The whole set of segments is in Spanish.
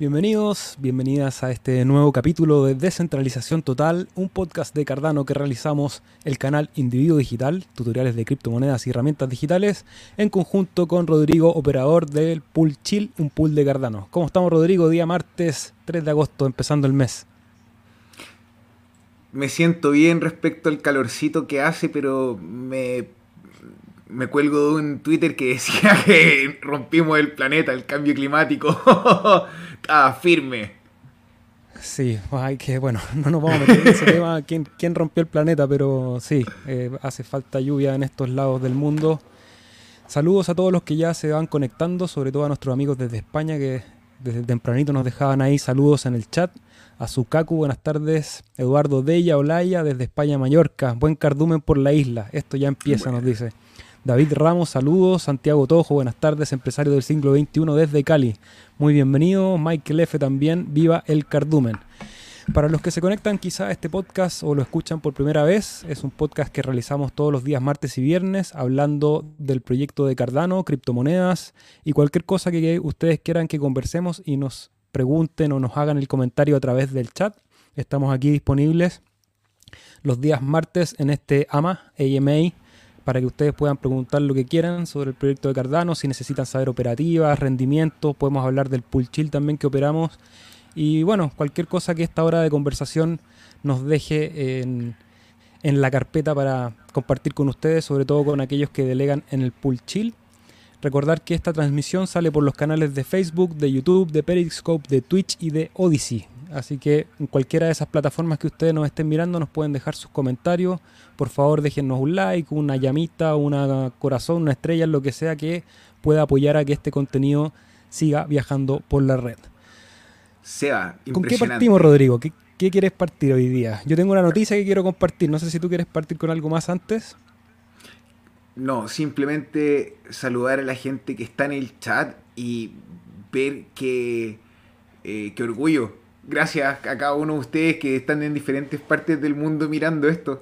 Bienvenidos, bienvenidas a este nuevo capítulo de Descentralización Total, un podcast de Cardano que realizamos el canal Individuo Digital, tutoriales de criptomonedas y herramientas digitales, en conjunto con Rodrigo, operador del Pool Chill, un pool de Cardano. ¿Cómo estamos, Rodrigo? Día martes 3 de agosto, empezando el mes. Me siento bien respecto al calorcito que hace, pero me me cuelgo de un Twitter que decía que rompimos el planeta, el cambio climático. Estaba firme. Sí, hay que, bueno, no nos vamos a meter en ese tema, ¿quién, quién rompió el planeta, pero sí, eh, hace falta lluvia en estos lados del mundo. Saludos a todos los que ya se van conectando, sobre todo a nuestros amigos desde España que desde tempranito nos dejaban ahí saludos en el chat. A Sukaku, buenas tardes. Eduardo Della, Olaya, desde España, Mallorca. Buen cardumen por la isla. Esto ya empieza, nos dice. David Ramos, saludos. Santiago Tojo, buenas tardes, empresario del siglo XXI desde Cali. Muy bienvenido. Michael F. también, viva el cardumen. Para los que se conectan quizá a este podcast o lo escuchan por primera vez, es un podcast que realizamos todos los días martes y viernes hablando del proyecto de Cardano, criptomonedas y cualquier cosa que ustedes quieran que conversemos y nos pregunten o nos hagan el comentario a través del chat. Estamos aquí disponibles los días martes en este AMA, AMA, para que ustedes puedan preguntar lo que quieran sobre el proyecto de Cardano, si necesitan saber operativas, rendimientos, podemos hablar del pool chill también que operamos. Y bueno, cualquier cosa que esta hora de conversación nos deje en, en la carpeta para compartir con ustedes, sobre todo con aquellos que delegan en el pool chill. Recordar que esta transmisión sale por los canales de Facebook, de YouTube, de Periscope, de Twitch y de Odyssey. Así que en cualquiera de esas plataformas que ustedes nos estén mirando nos pueden dejar sus comentarios. Por favor déjennos un like, una llamita, una corazón, una estrella, lo que sea que pueda apoyar a que este contenido siga viajando por la red. Seba, ¿Con qué partimos, Rodrigo? ¿Qué, ¿Qué quieres partir hoy día? Yo tengo una noticia que quiero compartir. No sé si tú quieres partir con algo más antes. No, simplemente saludar a la gente que está en el chat y ver que, eh, qué orgullo gracias a cada uno de ustedes que están en diferentes partes del mundo mirando esto.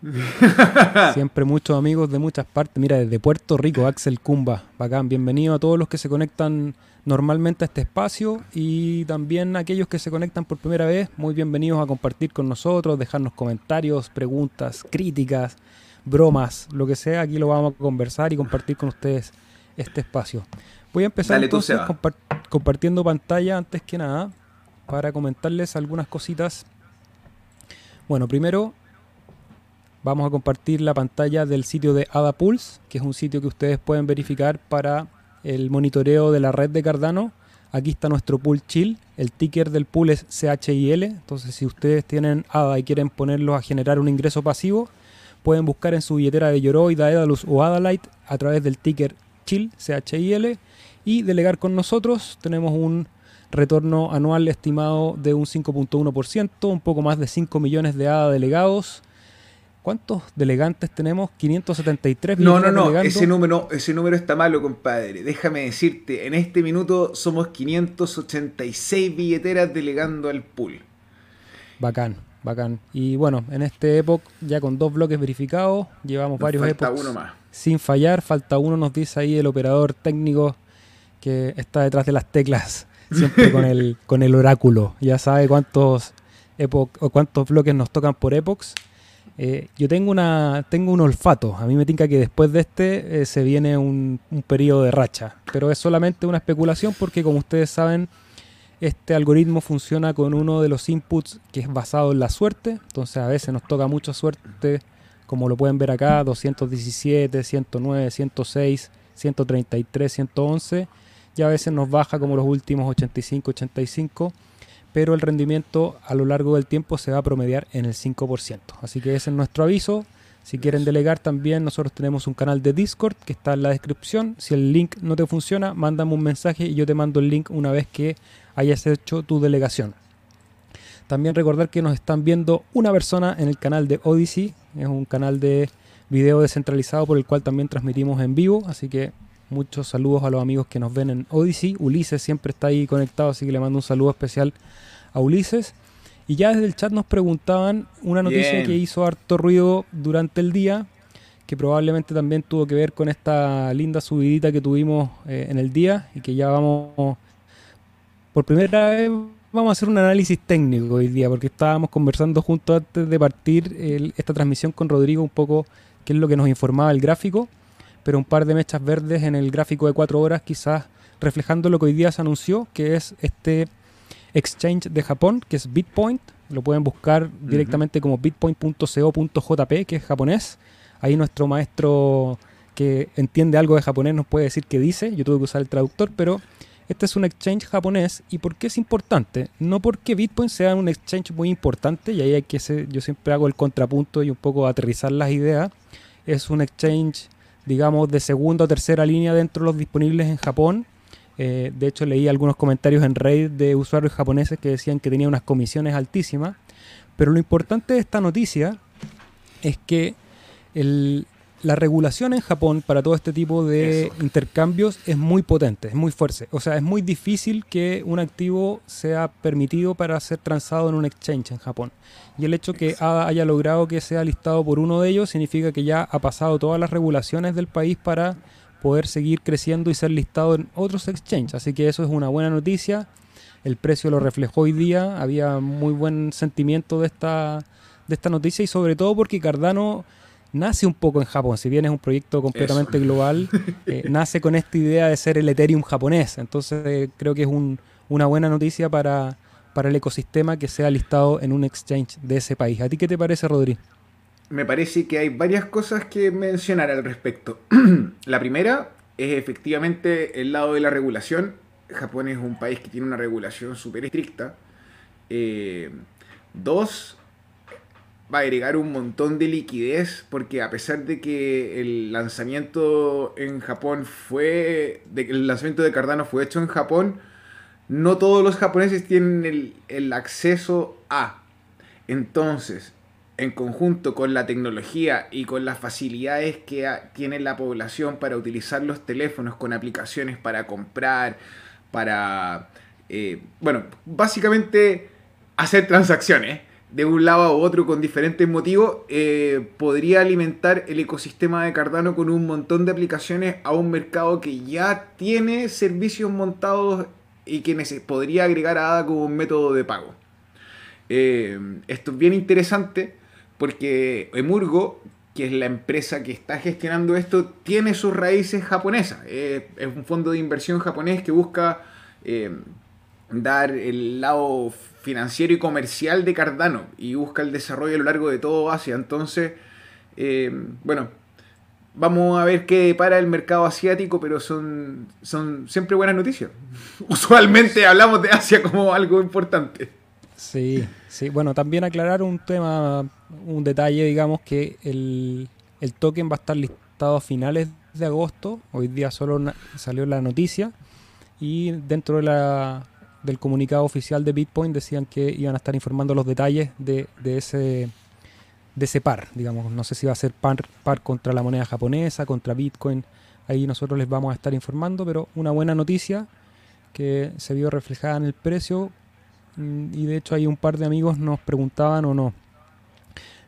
Siempre muchos amigos de muchas partes. Mira, desde Puerto Rico, Axel Cumba, bacán. Bienvenido a todos los que se conectan normalmente a este espacio y también a aquellos que se conectan por primera vez. Muy bienvenidos a compartir con nosotros, dejarnos comentarios, preguntas, críticas, bromas, lo que sea. Aquí lo vamos a conversar y compartir con ustedes este espacio. Voy a empezar entonces compartiendo pantalla antes que nada para comentarles algunas cositas. Bueno, primero vamos a compartir la pantalla del sitio de AdaPulse, que es un sitio que ustedes pueden verificar para el monitoreo de la red de Cardano. Aquí está nuestro pool chill. El ticker del pool es CHIL. Entonces, si ustedes tienen ADA y quieren ponerlo a generar un ingreso pasivo, pueden buscar en su billetera de Yoroi, Daedalus o Adalite a través del ticker chill, CHIL, y delegar con nosotros. Tenemos un retorno anual estimado de un 5.1%, un poco más de 5 millones de ADA delegados. ¿Cuántos delegantes tenemos? 573 No, no, no, ese número, ese número está malo, compadre. Déjame decirte, en este minuto somos 586 billeteras delegando al pool. Bacán, bacán. Y bueno, en este época, ya con dos bloques verificados, llevamos varios falta uno más. sin fallar. Falta uno, nos dice ahí el operador técnico que está detrás de las teclas, siempre con el, con el oráculo. Ya sabe cuántos o cuántos bloques nos tocan por epochs. Eh, yo tengo una tengo un olfato. A mí me tinca que después de este eh, se viene un, un periodo de racha. Pero es solamente una especulación porque como ustedes saben, este algoritmo funciona con uno de los inputs que es basado en la suerte. Entonces a veces nos toca mucha suerte, como lo pueden ver acá, 217, 109, 106, 133, 111 ya a veces nos baja como los últimos 85, 85, pero el rendimiento a lo largo del tiempo se va a promediar en el 5%. Así que ese es nuestro aviso. Si quieren delegar también, nosotros tenemos un canal de Discord que está en la descripción. Si el link no te funciona, mándame un mensaje y yo te mando el link una vez que hayas hecho tu delegación. También recordar que nos están viendo una persona en el canal de Odyssey. Es un canal de video descentralizado por el cual también transmitimos en vivo. Así que Muchos saludos a los amigos que nos ven en Odyssey. Ulises siempre está ahí conectado, así que le mando un saludo especial a Ulises. Y ya desde el chat nos preguntaban una noticia que hizo harto ruido durante el día, que probablemente también tuvo que ver con esta linda subidita que tuvimos eh, en el día y que ya vamos, por primera vez vamos a hacer un análisis técnico hoy día, porque estábamos conversando junto antes de partir esta transmisión con Rodrigo un poco qué es lo que nos informaba el gráfico, pero un par de mechas verdes en el gráfico de cuatro horas quizás reflejando lo que hoy día se anunció, que es este exchange de Japón, que es Bitpoint. Lo pueden buscar directamente como bitpoint.co.jp, que es japonés. Ahí nuestro maestro que entiende algo de japonés nos puede decir qué dice. Yo tuve que usar el traductor, pero este es un exchange japonés. ¿Y por qué es importante? No porque Bitcoin sea un exchange muy importante, y ahí hay que ser, yo siempre hago el contrapunto y un poco aterrizar las ideas. Es un exchange, digamos, de segunda o tercera línea dentro de los disponibles en Japón. Eh, de hecho, leí algunos comentarios en Reddit de usuarios japoneses que decían que tenía unas comisiones altísimas. Pero lo importante de esta noticia es que el, la regulación en Japón para todo este tipo de intercambios es muy potente, es muy fuerte. O sea, es muy difícil que un activo sea permitido para ser transado en un exchange en Japón. Y el hecho que ADA haya logrado que sea listado por uno de ellos significa que ya ha pasado todas las regulaciones del país para poder seguir creciendo y ser listado en otros exchanges. Así que eso es una buena noticia. El precio lo reflejó hoy día. Había muy buen sentimiento de esta, de esta noticia y sobre todo porque Cardano nace un poco en Japón, si bien es un proyecto completamente global, eh, nace con esta idea de ser el Ethereum japonés. Entonces eh, creo que es una buena noticia para, para el ecosistema que sea listado en un exchange de ese país. ¿A ti qué te parece, Rodri? Me parece que hay varias cosas que mencionar al respecto. la primera es efectivamente el lado de la regulación. Japón es un país que tiene una regulación súper estricta. Eh, dos, va a agregar un montón de liquidez porque a pesar de que el lanzamiento en Japón fue, de el lanzamiento de Cardano fue hecho en Japón, no todos los japoneses tienen el, acceso a. Entonces, en conjunto con la tecnología y con las facilidades que tiene la población para utilizar los teléfonos con aplicaciones para comprar, para, eh, bueno, básicamente hacer transacciones de un lado a otro con diferentes motivos, eh, podría alimentar el ecosistema de Cardano con un montón de aplicaciones a un mercado que ya tiene servicios montados y que podría agregar a ADA como un método de pago. Eh, esto es bien interesante porque Emurgo, que es la empresa que está gestionando esto, tiene sus raíces japonesas. Eh, es un fondo de inversión japonés que busca dar el lado financiero y comercial de Cardano y busca el desarrollo a lo largo de todo Asia. Entonces, eh, bueno, vamos a ver qué para el mercado asiático, pero son, son siempre buenas noticias. Usualmente hablamos de Asia como algo importante. Sí, sí. Bueno, también aclarar un tema, un detalle, digamos que el, el token va a estar listado a finales de agosto. Hoy día solo salió la noticia. Y dentro de la del comunicado oficial de Bitcoin decían que iban a estar informando los detalles de, ese de ese par, digamos, no sé si va a ser par, par contra la moneda japonesa, contra Bitcoin, ahí nosotros les vamos a estar informando, pero una buena noticia que se vio reflejada en el precio mm, y de hecho hay un par de amigos nos preguntaban o no,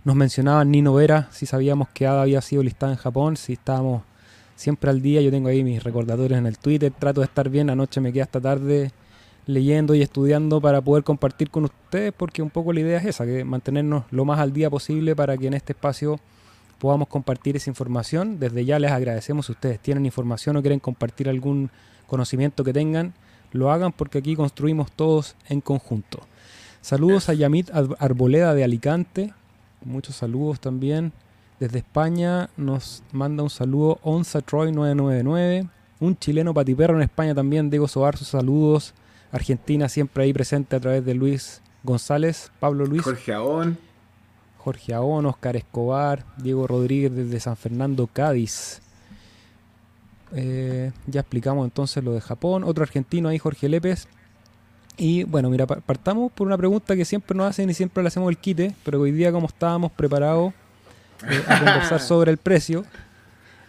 nos mencionaban Nino Vera si sabíamos que ADA había sido listada en Japón, si estábamos siempre al día, yo tengo ahí mis recordatorios en el Twitter, trato de estar bien, anoche me quedé hasta tarde leyendo y estudiando para poder compartir con ustedes, porque un poco la idea es esa, que mantenernos lo más al día posible para que en este espacio podamos compartir esa información. Desde ya les agradecemos si ustedes tienen información o quieren compartir algún conocimiento que tengan, lo hagan porque aquí construimos todos en conjunto. Saludos a Yamit Arboleda de Alicante, muchos saludos también. Desde España nos manda un saludo Onza Troy 999. Un chileno patiperro en España también, Diego Sobar, sus saludos. Argentina siempre ahí presente a través de Luis González, Pablo Luis. Jorge Aón. Jorge Aón, Oscar Escobar, Diego Rodríguez desde San Fernando, Cádiz. Eh, ya explicamos entonces lo de Japón. Otro argentino ahí, Jorge Lépez. Y bueno, mira, partamos por una pregunta que siempre nos hacen y siempre le hacemos el quite, pero hoy día como estábamos preparados eh, a conversar sobre el precio,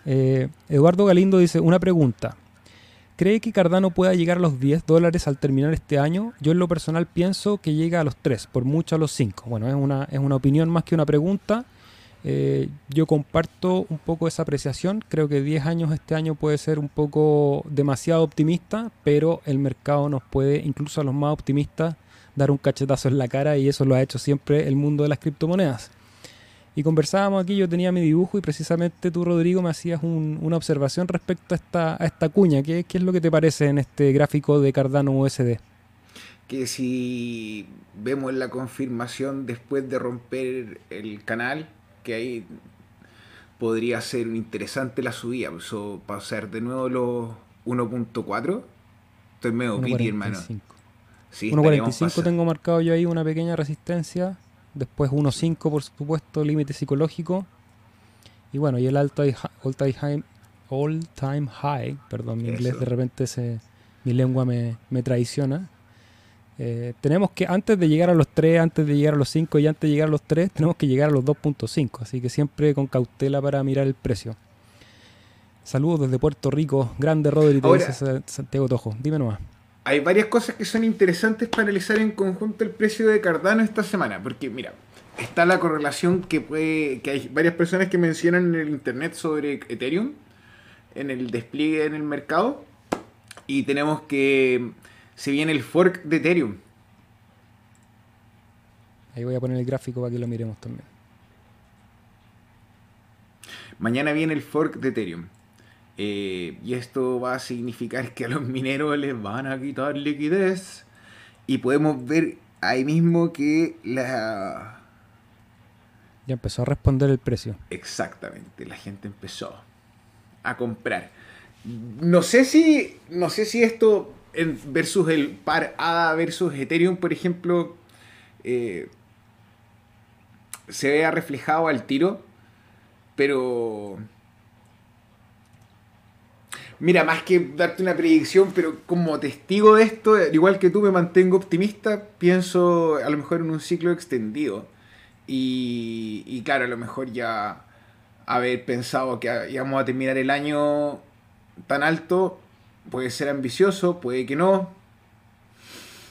eh, Eduardo Galindo dice, una pregunta. ¿Cree que Cardano pueda llegar a los 10 dólares al terminar este año? Yo en lo personal pienso que llega a los 3, por mucho a los 5. Bueno, es una, es una opinión más que una pregunta. Eh, yo comparto un poco esa apreciación. Creo que 10 años este año puede ser un poco demasiado optimista, pero el mercado nos puede, incluso a los más optimistas, dar un cachetazo en la cara y eso lo ha hecho siempre el mundo de las criptomonedas. Y conversábamos aquí, yo tenía mi dibujo y precisamente tú, Rodrigo, me hacías una observación respecto a esta, a esta cuña. ¿Qué, ¿Qué es lo que te parece en este gráfico de Cardano USD? Que si vemos la confirmación después de romper el canal, que ahí podría ser interesante la subida. Eso pasar de nuevo los 1.4. Estoy medio piti, hermano. Sí, 1.45 tengo marcado yo ahí una pequeña resistencia. Después 1.5 por supuesto, límite psicológico. Y bueno, y el alto all time high, all time high perdón, mi inglés de repente se, mi lengua me, me traiciona. Eh, tenemos que, antes de llegar a los 3, antes de llegar a los 5 y antes de llegar a los 3, tenemos que llegar a los 2.5. Así que siempre con cautela para mirar el precio. Saludos desde Puerto Rico. Grande Rodri, te dice Santiago Tojo. Dime nomás. Hay varias cosas que son interesantes para analizar en conjunto el precio de Cardano esta semana. Porque, mira, está la correlación que puede. que hay varias personas que mencionan en el internet sobre Ethereum. En el despliegue en el mercado. Y tenemos que se viene el fork de Ethereum. Ahí voy a poner el gráfico para que lo miremos también. Mañana viene el fork de Ethereum. Eh, y esto va a significar que a los mineros les van a quitar liquidez. Y podemos ver ahí mismo que la... Ya empezó a responder el precio. Exactamente, la gente empezó a comprar. No sé si, no sé si esto versus el par ADA versus Ethereum, por ejemplo, eh, se vea reflejado al tiro, pero... Mira, más que darte una predicción, pero como testigo de esto, igual que tú me mantengo optimista, pienso a lo mejor en un ciclo extendido. Y, y claro, a lo mejor ya haber pensado que íbamos a terminar el año tan alto, puede ser ambicioso, puede que no.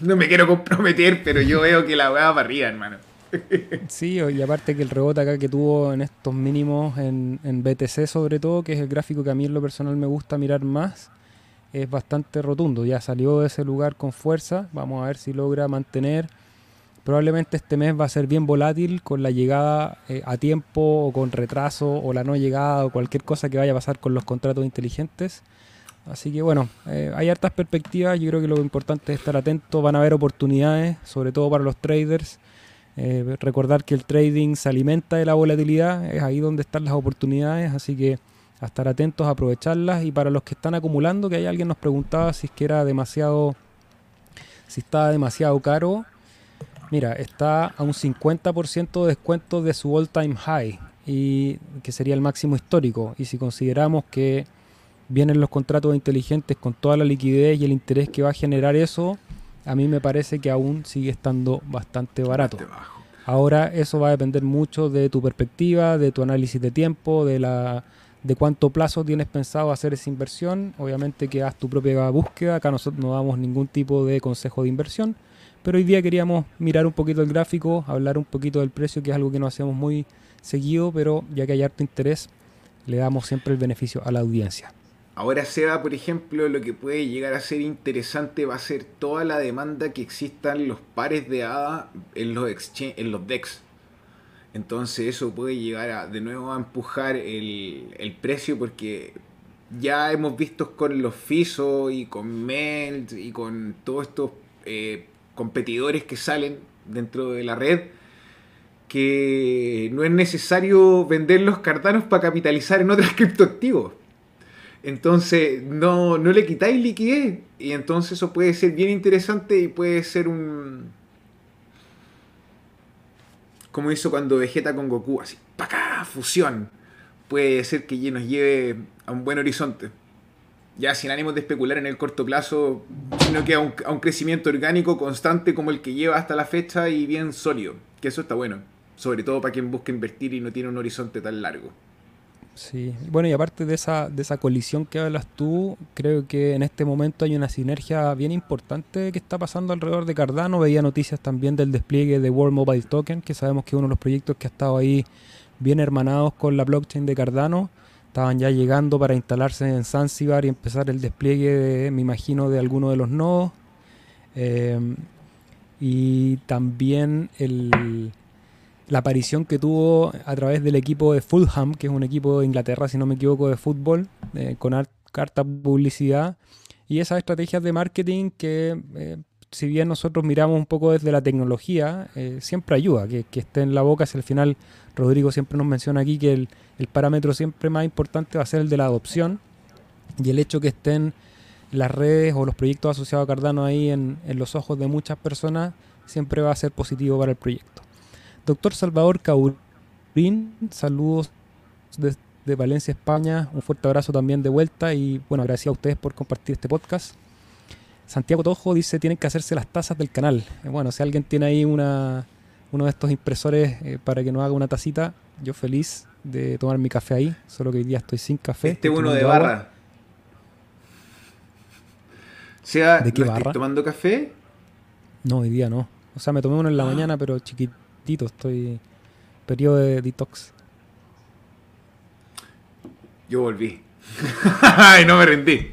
No me quiero comprometer, pero yo veo que la weá va arriba, hermano. Sí, y aparte que el rebote acá que tuvo en estos mínimos en, BTC sobre todo, que es el gráfico que a mí en lo personal me gusta mirar más, es bastante rotundo. Ya salió de ese lugar con fuerza, vamos a ver si logra mantener. Probablemente este mes va a ser bien volátil con la llegada eh, a tiempo o con retraso o la no llegada o cualquier cosa que vaya a pasar con los contratos inteligentes. Así que bueno, eh, hay hartas perspectivas, yo creo que lo importante es estar atento, van a haber oportunidades, sobre todo para los traders. Eh, recordar que el trading se alimenta de la volatilidad, es ahí donde están las oportunidades, así que a estar atentos, a aprovecharlas. Y para los que están acumulando, que hay alguien nos preguntaba si es que era demasiado, si estaba demasiado caro. Mira, está a un 50% de descuento de su all time high, y que sería el máximo histórico. Y si consideramos que vienen los contratos inteligentes con toda la liquidez y el interés que va a generar eso, a mí me parece que aún sigue estando bastante barato. Ahora eso va a depender mucho de tu perspectiva, de tu análisis de tiempo, de la de cuánto plazo tienes pensado hacer esa inversión. Obviamente que haz tu propia búsqueda. Acá nosotros no damos ningún tipo de consejo de inversión. Pero hoy día queríamos mirar un poquito el gráfico, hablar un poquito del precio, que es algo que no hacemos muy seguido, pero ya que hay harto interés, le damos siempre el beneficio a la audiencia. Ahora Seba, por ejemplo, lo que puede llegar a ser interesante va a ser toda la demanda que existan los pares de ADA en los, en los DEX. Entonces eso puede llegar a de nuevo a empujar el, precio porque ya hemos visto con los FISO y con Melt y con todos estos eh, competidores que salen dentro de la red que no es necesario vender los cartanos para capitalizar en otros criptoactivos. Entonces, no, no le quitáis liquidez. Y entonces eso puede ser bien interesante y puede ser un... Como hizo cuando Vegeta con Goku, así, ¡paca! Fusión. Puede ser que nos lleve a un buen horizonte. Ya sin ánimos de especular en el corto plazo, sino que a un, a un crecimiento orgánico constante como el que lleva hasta la fecha y bien sólido. Que eso está bueno. Sobre todo para quien busca invertir y no tiene un horizonte tan largo. Sí, bueno, y aparte de esa, de esa colisión que hablas tú, creo que en este momento hay una sinergia bien importante que está pasando alrededor de Cardano. Veía noticias también del despliegue de World Mobile Token, que sabemos que es uno de los proyectos que ha estado ahí bien hermanados con la blockchain de Cardano. Estaban ya llegando para instalarse en Zanzibar y empezar el despliegue, de, me imagino, de alguno de los nodos. Em, y también la aparición que tuvo a través del equipo de Fulham, que es un equipo de Inglaterra, si no me equivoco, de fútbol, eh, con carta publicidad. Y esas estrategias de marketing que eh, si bien nosotros miramos un poco desde la tecnología, eh, siempre ayuda que, esté en la boca. Si al final Rodrigo siempre nos menciona aquí que el, parámetro siempre más importante va a ser el de la adopción y el hecho que estén las redes o los proyectos asociados a Cardano ahí en, los ojos de muchas personas siempre va a ser positivo para el proyecto. Doctor Salvador Caurín, saludos desde Valencia, España. Un fuerte abrazo también de vuelta y bueno, gracias a ustedes por compartir este podcast. Santiago Tojo dice tienen que hacerse las tazas del canal. Eh, bueno, si alguien tiene ahí una, uno de estos impresores eh, para que nos haga una tacita, yo feliz de tomar mi café ahí, solo que hoy día estoy sin café. Este uno de barra. Sea, ¿De qué barra? tomando café? No, hoy día no. O sea, me tomé uno en la ah. mañana, pero chiquitito, estoy periodo de detox. Yo volví. Ay, no me rendí.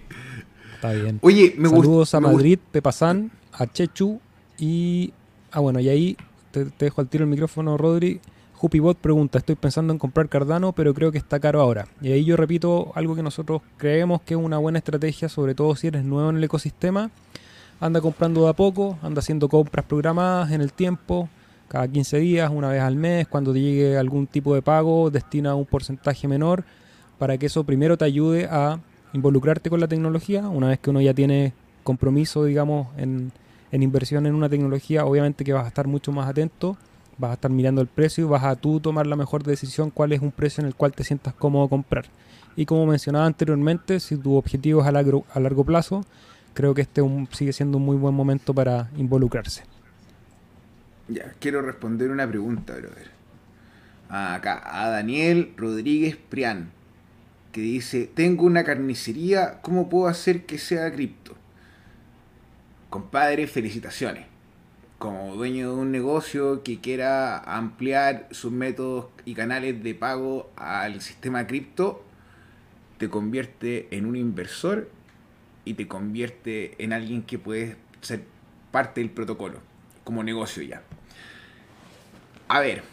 Está bien. Oye, me Saludos a Madrid, Pepazán, a Chechu y. Ah, bueno, y ahí te, dejo al tiro el micrófono, Rodri. Jupibot pregunta: Estoy pensando en comprar Cardano, pero creo que está caro ahora. Y ahí yo repito algo que nosotros creemos que es una buena estrategia, sobre todo si eres nuevo en el ecosistema. Anda comprando de a poco, anda haciendo compras programadas en el tiempo, cada 15 días, una vez al mes, cuando te llegue algún tipo de pago, destina un porcentaje menor para que eso primero te ayude a involucrarte con la tecnología. Una vez que uno ya tiene compromiso, digamos, en, inversión en una tecnología, obviamente que vas a estar mucho más atento, vas a estar mirando el precio y vas a tú tomar la mejor decisión cuál es un precio en el cual te sientas cómodo comprar. Y como mencionaba anteriormente, si tu objetivo es a largo, a largo plazo, creo que este sigue siendo un muy buen momento para involucrarse. Ya, quiero responder una pregunta, brother. Acá, a Daniel Rodríguez Prián que dice, tengo una carnicería, ¿cómo puedo hacer que sea cripto? Compadre, felicitaciones. Como dueño de un negocio que quiera ampliar sus métodos y canales de pago al sistema cripto, te convierte en un inversor y te convierte en alguien que puede ser parte del protocolo, como negocio ya. A ver,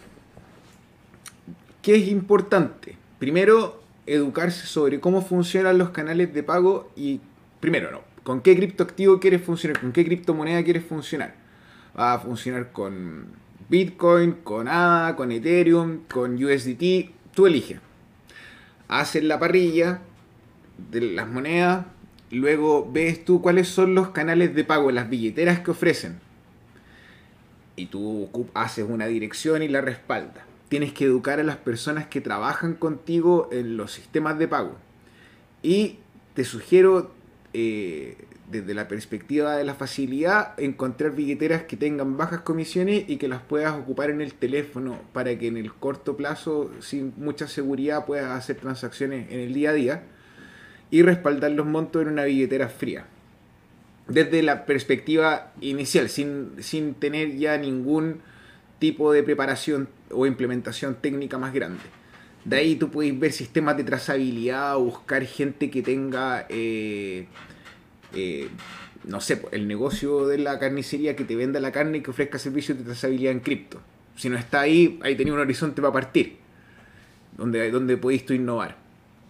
¿qué es importante? Primero, educarse sobre cómo funcionan los canales de pago y, primero, no, con qué criptoactivo quieres funcionar, con qué criptomoneda quieres funcionar. Va a funcionar con Bitcoin, con ADA, con Ethereum, con USDT, tú eliges. Haces la parrilla de las monedas, luego ves tú cuáles son los canales de pago, las billeteras que ofrecen. Y tú haces una dirección y la respaldas tienes que educar a las personas que trabajan contigo en los sistemas de pago. Y te sugiero, eh, desde la perspectiva de la facilidad, encontrar billeteras que tengan bajas comisiones y que las puedas ocupar en el teléfono para que en el corto plazo, sin mucha seguridad, puedas hacer transacciones en el día a día y respaldar los montos en una billetera fría. Desde la perspectiva inicial, sin, sin tener ya ningún tipo de preparación o implementación técnica más grande. De ahí tú puedes ver sistemas de trazabilidad buscar gente que tenga, eh, eh, no sé, el negocio de la carnicería que te venda la carne y que ofrezca servicios de trazabilidad en cripto. Si no está ahí, ahí tenía un horizonte para partir, donde, donde podéis tú innovar.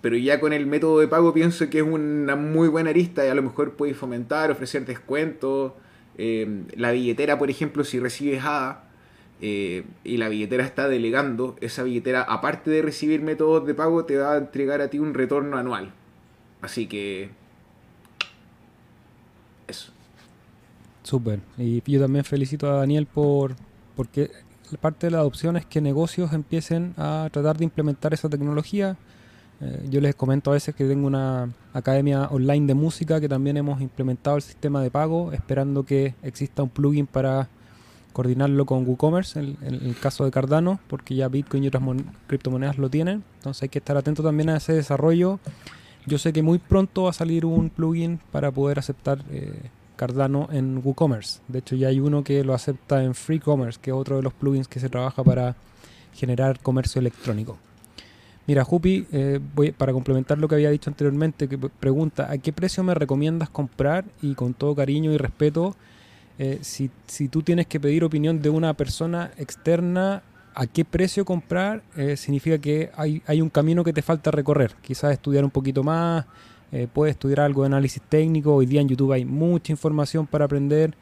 Pero ya con el método de pago pienso que es una muy buena arista y a lo mejor podéis fomentar, ofrecer descuentos. Eh, la billetera, por ejemplo, si recibes ADA, eh, y la billetera está delegando, esa billetera, aparte de recibir métodos de pago, te va a entregar a ti un retorno anual. Así que... Eso. Súper. Y yo también felicito a Daniel por... porque parte de la adopción es que negocios empiecen a tratar de implementar esa tecnología. Eh, yo les comento a veces que tengo una academia online de música que también hemos implementado el sistema de pago, esperando que exista un plugin para coordinarlo con WooCommerce en, el caso de Cardano, porque ya Bitcoin y otras criptomonedas lo tienen. Entonces hay que estar atento también a ese desarrollo. Yo sé que muy pronto va a salir un plugin para poder aceptar eh, Cardano en WooCommerce. De hecho ya hay uno que lo acepta en FreeCommerce, que es otro de los plugins que se trabaja para generar comercio electrónico. Mira, Jupi, eh, para complementar lo que había dicho anteriormente, que pregunta, ¿a qué precio me recomiendas comprar? Y con todo cariño y respeto, eh, si, si, tú tienes que pedir opinión de una persona externa, ¿a qué precio comprar? Eh, significa que hay, hay, un camino que te falta recorrer. Quizás estudiar un poquito más, puedes estudiar algo de análisis técnico. Hoy día en YouTube hay mucha información para aprender,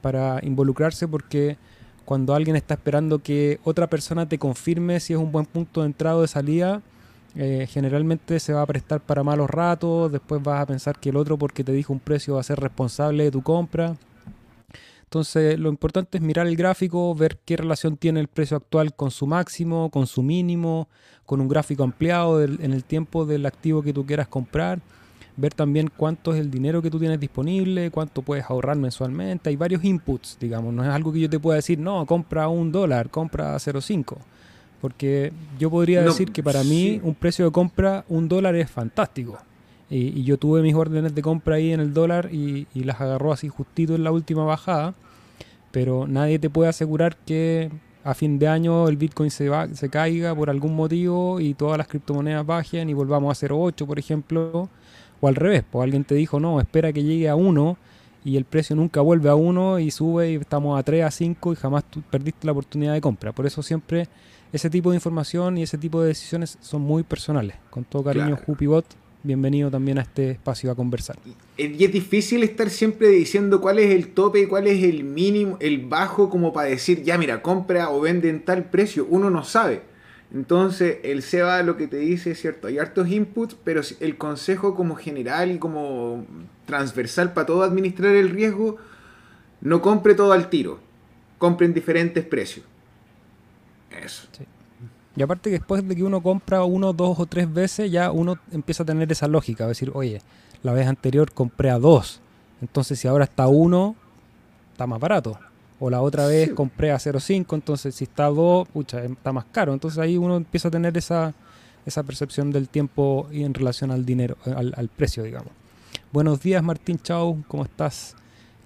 para involucrarse, porque cuando alguien está esperando que otra persona te confirme si es un buen punto de entrada o de salida, eh, generalmente se va a prestar para malos ratos, después vas a pensar que el otro porque te dijo un precio va a ser responsable de tu compra. Entonces lo importante es mirar el gráfico, ver qué relación tiene el precio actual con su máximo, con su mínimo, con un gráfico ampliado en el tiempo del activo que tú quieras comprar ver también cuánto es el dinero que tú tienes disponible, cuánto puedes ahorrar mensualmente. Hay varios inputs, digamos. No es algo que yo te pueda decir, no, compra un dólar, compra 0,5. Porque yo podría decir que para mí un precio de compra, un dólar es fantástico. Y, yo tuve mis órdenes de compra ahí en el dólar y, las agarró así justito en la última bajada. Pero nadie te puede asegurar que a fin de año el Bitcoin se, va, se caiga por algún motivo y todas las criptomonedas bajen y volvamos a 0,8, por ejemplo o al revés, pues alguien te dijo, no, espera que llegue a 1 y el precio nunca vuelve a 1 y sube y estamos a 3, a 5 y jamás tú perdiste la oportunidad de compra. Por eso siempre ese tipo de información y ese tipo de decisiones son muy personales. Con todo cariño, claro. bienvenido también a este espacio a conversar. Y es difícil estar siempre diciendo cuál es el tope, y cuál es el mínimo, el bajo, como para decir, ya mira, compra o vende en tal precio. Uno no sabe. Entonces, el SEBA lo que te dice es cierto, hay hartos inputs, pero el consejo como general y como transversal para todo administrar el riesgo, no compre todo al tiro, compre en diferentes precios. Eso. Y aparte que después de que uno compra uno, dos o tres veces, ya uno empieza a tener esa lógica, a decir, oye, la vez anterior compré a dos, entonces si ahora está uno, está más barato. O la otra vez compré a 0.5, entonces si está a 2, pucha, está más caro. Entonces ahí uno empieza a tener esa, esa percepción del tiempo y en relación al dinero, al, precio, digamos. Buenos días, Martín Chao, ¿cómo estás?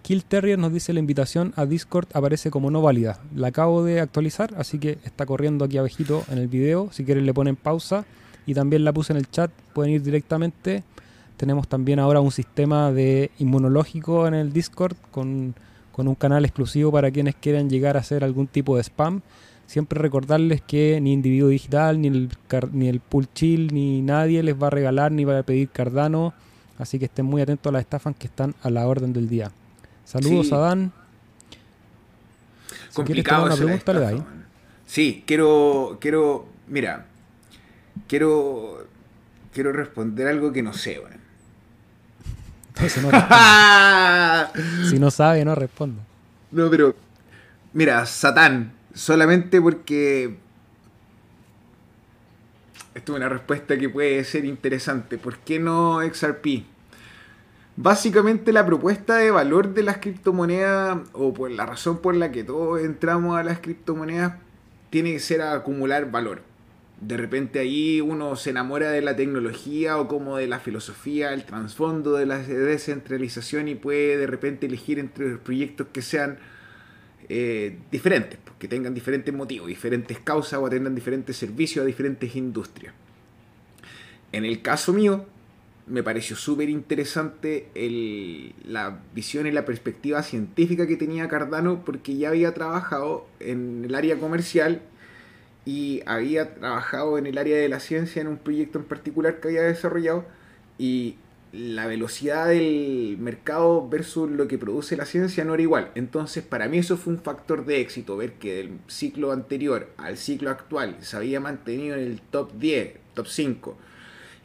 Kill Terrier nos dice la invitación a Discord aparece como no válida. La acabo de actualizar, así que está corriendo aquí abajito en el video. Si quieren le ponen pausa. Y también la puse en el chat, pueden ir directamente. Tenemos también ahora un sistema de inmunológico en el Discord con con un canal exclusivo para quienes quieran llegar a hacer algún tipo de spam. Siempre recordarles que ni Individuo Digital, ni el, ni el Pool Chill, ni nadie les va a regalar ni va a pedir Cardano. Así que estén muy atentos a las estafas que están a la orden del día. Saludos a Dan. Si Complicado una pregunta, le dais. Sí, quiero, quiero, mira, quiero, quiero responder algo que no sé, bueno. si no sabe, no responde. No, pero. Mira, Satán. Solamente porque. Esto es una respuesta que puede ser interesante. ¿Por qué no XRP? Básicamente la propuesta de valor de las criptomonedas, o por la razón por la que todos entramos a las criptomonedas, tiene que ser acumular valor de repente ahí uno se enamora de la tecnología o como de la filosofía, el trasfondo de la descentralización y puede de repente elegir entre proyectos que sean eh, diferentes, pues, que tengan diferentes motivos, diferentes causas o atendan diferentes servicios a diferentes industrias. En el caso mío, me pareció súper interesante la visión y la perspectiva científica que tenía Cardano porque ya había trabajado en el área comercial y había trabajado en el área de la ciencia en un proyecto en particular que había desarrollado y la velocidad del mercado versus lo que produce la ciencia no era igual. Entonces, para mí eso fue un factor de éxito, ver que del ciclo anterior al ciclo actual se había mantenido en el top 10, top 5,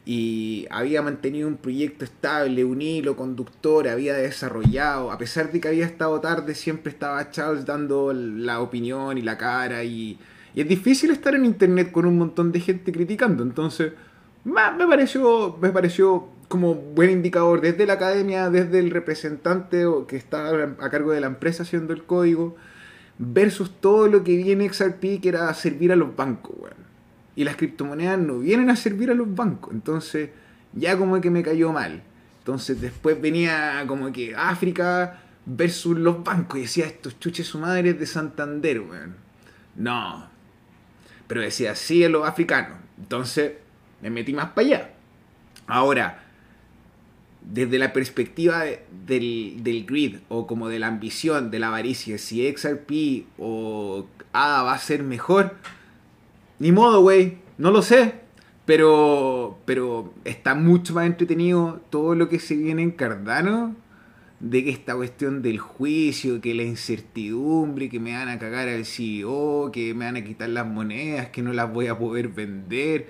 y había mantenido un proyecto estable, un hilo conductor, había desarrollado, a pesar de que había estado tarde, siempre estaba Charles dando la opinión y la cara y y es difícil estar en internet con un montón de gente criticando. Entonces, me pareció, me pareció como buen indicador desde la academia, desde el representante que está a cargo de la empresa haciendo el código, versus todo lo que viene XRP que era servir a los bancos, Y las criptomonedas no vienen a servir a los bancos. Entonces, ya como que me cayó mal. Entonces después venía como que África versus los bancos. Y decía, estos chuches su madre de Santander, weón. No, pero decía sí en los africanos. Entonces me metí más para allá. Ahora, desde la perspectiva del, del, grid o como de la ambición, de la avaricia, si XRP o ADA va a ser mejor, ni modo, güey, no lo sé. Pero, pero está mucho más entretenido todo lo que se viene en Cardano de que esta cuestión del juicio, que la incertidumbre, que me van a cagar al CEO, que me van a quitar las monedas, que no las voy a poder vender.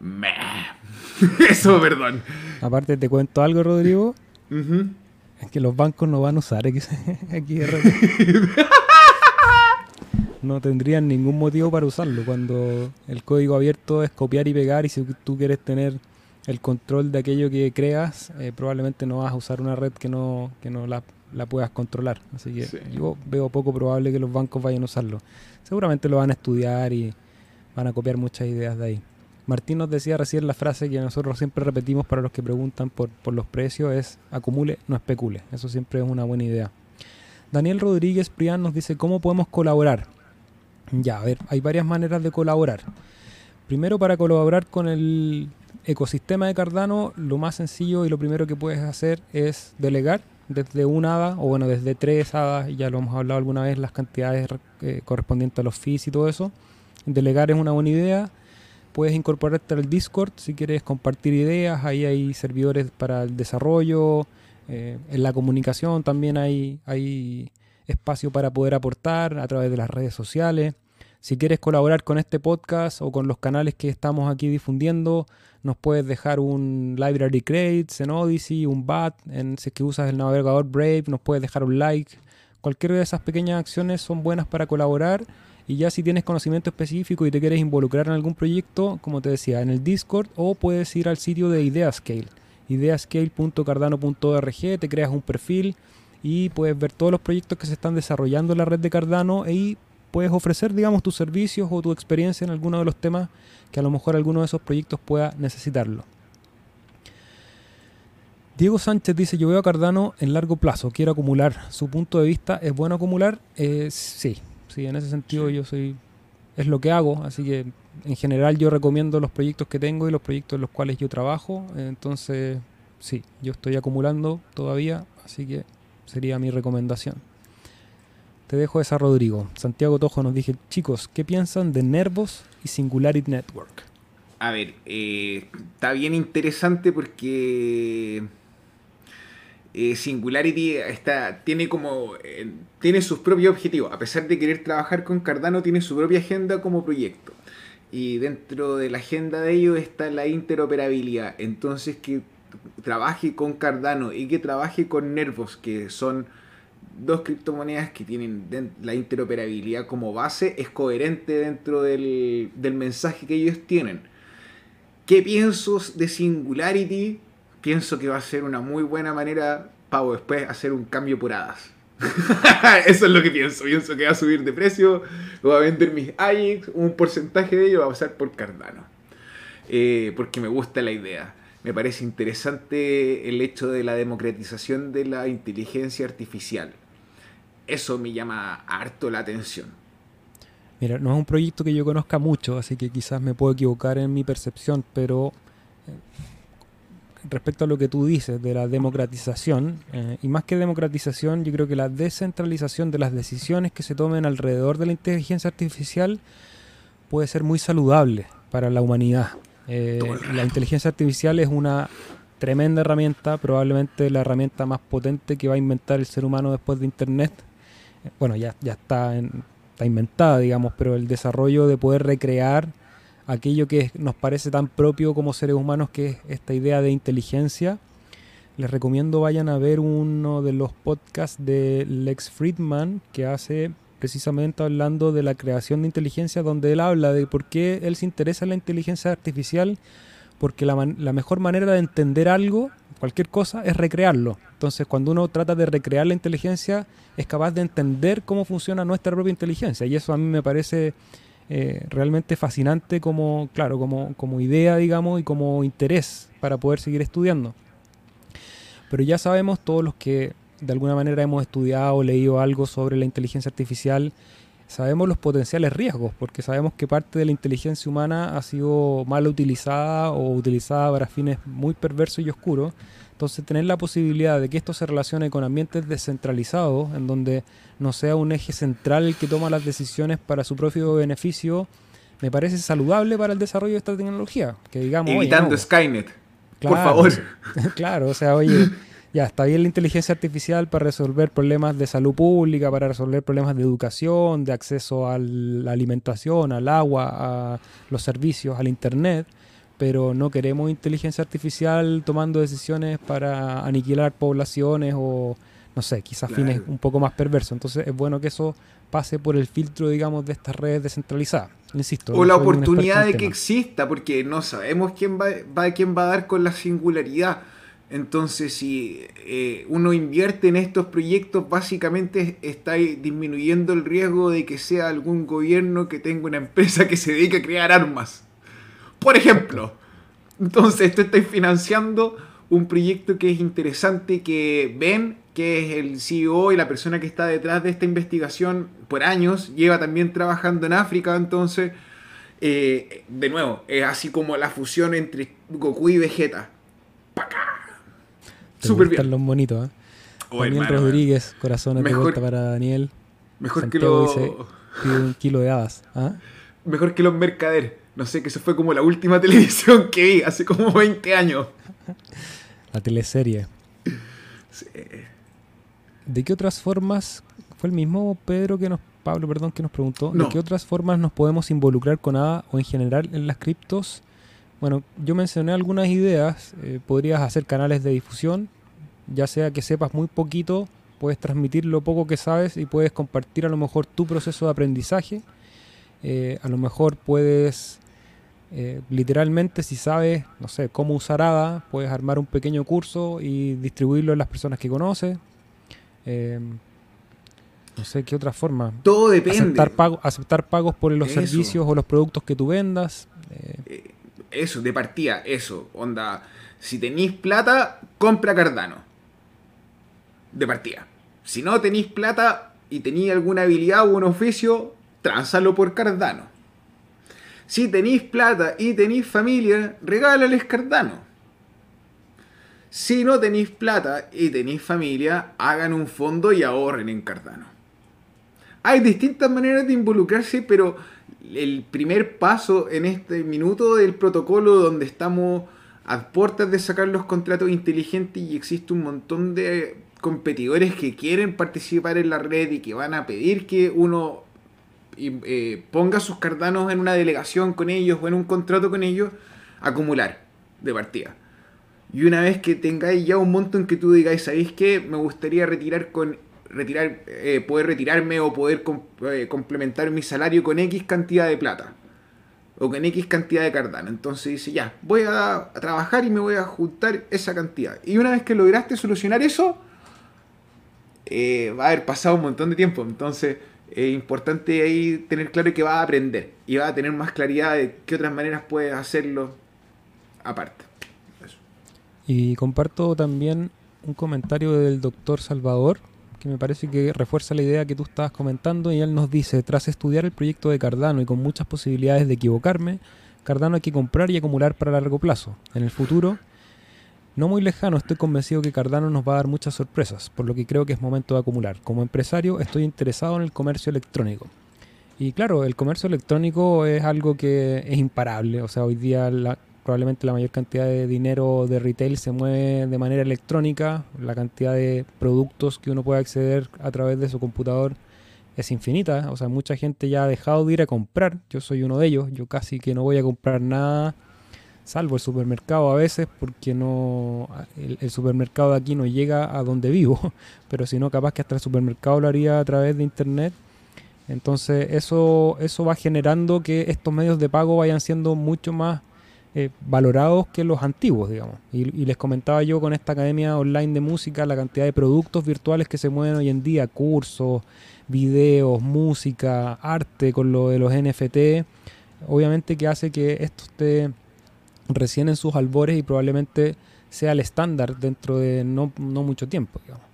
Eso, perdón. Aparte, te cuento algo, Rodrigo. Es que los bancos no van a usar XRP. no tendrían ningún motivo para usarlo. Cuando el código abierto es copiar y pegar, y si tú quieres tener el control de aquello que creas, eh, probablemente no vas a usar una red que no, que no la, puedas controlar. Así que yo veo poco probable que los bancos vayan a usarlo. Seguramente lo van a estudiar y van a copiar muchas ideas de ahí. Martín nos decía recién la frase que nosotros siempre repetimos para los que preguntan por, por los precios es acumule, no especule. Eso siempre es una buena idea. Daniel Rodríguez Prián nos dice cómo podemos colaborar. Ya, a ver, hay varias maneras de colaborar. Primero, para colaborar con el ecosistema de Cardano, lo más sencillo y lo primero que puedes hacer es delegar desde un ADA, o bueno, desde tres ADA, ya lo hemos hablado alguna vez, las cantidades eh, correspondientes a los fees y todo eso. Delegar es una buena idea puedes incorporarte al Discord si quieres compartir ideas. Ahí hay servidores para el desarrollo. Eh, en la comunicación también hay, hay espacio para poder aportar a través de las redes sociales. Si quieres colaborar con este podcast o con los canales que estamos aquí difundiendo, nos puedes dejar un library credits en Odyssey, un BAT, en, si es que usas el navegador Brave, nos puedes dejar un like. Cualquiera de esas pequeñas acciones son buenas para colaborar y ya si tienes conocimiento específico y te quieres involucrar en algún proyecto, como te decía, en el Discord o puedes ir al sitio de Ideascale, ideascale.cardano.org, te creas un perfil y puedes ver todos los proyectos que se están desarrollando en la red de Cardano y puedes ofrecer, digamos, tus servicios o tu experiencia en alguno de los temas que a lo mejor alguno de esos proyectos pueda necesitarlo. Diego Sánchez dice, yo veo a Cardano en largo plazo, quiero acumular. ¿Su punto de vista es bueno acumular? Eh, sí, Sí, en ese sentido yo soy, es lo que hago, así que en general yo recomiendo los proyectos que tengo y los proyectos en los cuales yo trabajo, entonces sí, yo estoy acumulando todavía, así que sería mi recomendación. Te dejo esa, Rodrigo. Santiago Tojo nos dije, chicos, ¿qué piensan de Nervos y Singularity Network? A ver, eh, está bien interesante porque eh, Singularity está, tiene como eh, tiene sus propios objetivos. A pesar de querer trabajar con Cardano, tiene su propia agenda como proyecto. Y dentro de la agenda de ellos está la interoperabilidad. Entonces que trabaje con Cardano y que trabaje con Nervos, que son dos criptomonedas que tienen la interoperabilidad como base, es coherente dentro del, del mensaje que ellos tienen. ¿Qué pienso de Singularity? pienso que va a ser una muy buena manera para después hacer un cambio por hadas. Eso es lo que pienso. Pienso que va a subir de precio, voy a vender mis AIX, un porcentaje de ello va a pasar por Cardano. Eh, porque me gusta la idea. Me parece interesante el hecho de la democratización de la inteligencia artificial. Eso me llama harto la atención. Mira, no es un proyecto que yo conozca mucho, así que quizás me puedo equivocar en mi percepción, pero eh, respecto a lo que tú dices de la democratización, eh, y más que democratización, yo creo que la descentralización de las decisiones que se tomen alrededor de la inteligencia artificial puede ser muy saludable para la humanidad. Eh, la inteligencia artificial es una tremenda herramienta, probablemente la herramienta más potente que va a inventar el ser humano después de Internet. Bueno, ya, ya está, está inventada, digamos, pero el desarrollo de poder recrear aquello que nos parece tan propio como seres humanos, que es esta idea de inteligencia. Les recomiendo vayan a ver uno de los podcasts de Lex Friedman que hace precisamente hablando de la creación de inteligencia, donde él habla de por qué él se interesa en la inteligencia artificial, porque la, la mejor manera de entender algo, cualquier cosa, es recrearlo. Entonces, cuando uno trata de recrear la inteligencia, es capaz de entender cómo funciona nuestra propia inteligencia. Y eso a mí me parece eh, realmente fascinante como, claro, como, como idea, digamos, y como interés para poder seguir estudiando. Pero ya sabemos, todos los que de alguna manera hemos estudiado o leído algo sobre la inteligencia artificial, sabemos los potenciales riesgos, porque sabemos que parte de la inteligencia humana ha sido mal utilizada o utilizada para fines muy perversos y oscuros. Entonces, tener la posibilidad de que esto se relacione con ambientes descentralizados, en donde no sea un eje central el que toma las decisiones para su propio beneficio, me parece saludable para el desarrollo de esta tecnología. Que digamos, Evitando Skynet. por favor. Claro, o sea, oye, ya está bien la inteligencia artificial para resolver problemas de salud pública, para resolver problemas de educación, de acceso a la alimentación, al agua, a los servicios, al internet, pero no queremos inteligencia artificial tomando decisiones para aniquilar poblaciones o no sé, quizás fines un poco más perversos. Entonces es bueno que eso pase por el filtro, digamos, de estas redes descentralizadas. Insisto. O la oportunidad de que exista, porque no sabemos quién va, va, quién va a dar con la singularidad. Entonces, si eh, uno invierte en estos proyectos, básicamente está disminuyendo el riesgo de que sea algún gobierno que tenga una empresa que se dedique a crear armas. Por ejemplo. Entonces, tú estás financiando un proyecto que es interesante, que ven que es el CEO y la persona que está detrás de esta investigación por años, lleva también trabajando en África, entonces, eh, de nuevo, es así como la fusión entre Goku y Vegeta. ¡Pacá! Súper bien. los bonitos, ¿eh? Daniel Rodríguez, corazones de vuelta para Daniel. Mejor que los. un kilo de hadas. ¿ah? Mejor que los mercader. No sé, que eso fue como la última televisión que vi, hace como 20 años. La teleserie. ¿De qué otras formas fue el mismo Pedro que nos Pablo, perdón, que nos preguntó, ¿de qué otras formas nos podemos involucrar con ADA o en general en las criptos? Bueno, yo mencioné algunas ideas. Eh, podrías hacer canales de difusión, ya sea que sepas muy poquito, puedes transmitir lo poco que sabes y puedes compartir a lo mejor tu proceso de aprendizaje. Eh, a lo mejor puedes, eh, literalmente, si sabes, no sé, cómo usar ADA, puedes armar un pequeño curso y distribuirlo a las personas que conoces. no sé qué otra forma. Todo depende. Aceptar, pago, aceptar pagos por los servicios o los productos que tú vendas eso, de partida, eso. Onda, si tenéis plata, compra Cardano. De partida. Si no tenéis plata y tenéis alguna habilidad o un oficio, tránzalo por Cardano. Si tenéis plata y tenéis familia, regálales Cardano. Si no tenéis plata y tenéis familia, hagan un fondo y ahorren en Cardano. Hay distintas maneras de involucrarse, pero el primer paso en este minuto del protocolo donde estamos a puertas de sacar los contratos inteligentes y existe un montón de competidores que quieren participar en la red y que van a pedir que uno eh, ponga sus cardanos en una delegación con ellos o en un contrato con ellos, acumular de partida. Y una vez que tengáis ya un monto en que tú digáis, ¿sabéis qué? Me gustaría retirar con retirar, eh, poder retirarme o poder eh, complementar mi salario con X cantidad de plata o con X cantidad de Cardano. Entonces dice, ya, voy a, trabajar y me voy a juntar esa cantidad. Y una vez que lograste solucionar eso, eh, va a haber pasado un montón de tiempo. Entonces es importante ahí tener claro que va a aprender y va a tener más claridad de qué otras maneras puedes hacerlo aparte. Y comparto también un comentario del doctor Salvador que me parece que refuerza la idea que tú estabas comentando y él nos dice, tras estudiar el proyecto de Cardano y con muchas posibilidades de equivocarme, Cardano hay que comprar y acumular para largo plazo. En el futuro, no muy lejano, estoy convencido que Cardano nos va a dar muchas sorpresas, por lo que creo que es momento de acumular. Como empresario estoy interesado en el comercio electrónico. Y claro, el comercio electrónico es algo que es imparable, o sea, hoy día la, probablemente la mayor cantidad de dinero de retail se mueve de manera electrónica, la cantidad de productos que uno puede acceder a través de su computador es infinita, o sea, mucha gente ya ha dejado de ir a comprar, yo soy uno de ellos, yo casi que no voy a comprar nada, salvo el supermercado a veces, porque no el, supermercado de aquí no llega a donde vivo, pero si no, capaz que hasta el supermercado lo haría a través de internet. Entonces eso, eso va generando que estos medios de pago vayan siendo mucho más eh, valorados que los antiguos, digamos. Y, les comentaba yo con esta academia online de música la cantidad de productos virtuales que se mueven hoy en día, cursos, videos, música, arte con lo de los NFT, obviamente que hace que esto esté recién en sus albores y probablemente sea el estándar dentro de no, no mucho tiempo, digamos.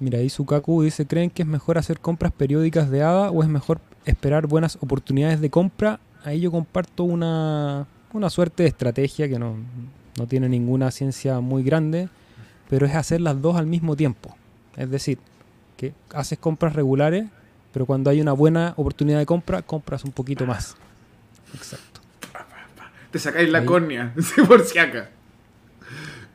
Mira, ahí Sukaku dice, ¿creen que es mejor hacer compras periódicas de ADA o es mejor esperar buenas oportunidades de compra? Ahí yo comparto una, una suerte de estrategia que no, no tiene ninguna ciencia muy grande, pero es hacer las dos al mismo tiempo. Es decir, que haces compras regulares, pero cuando hay una buena oportunidad de compra, compras un poquito más. Exacto. Te sacáis la córnea, por si acá.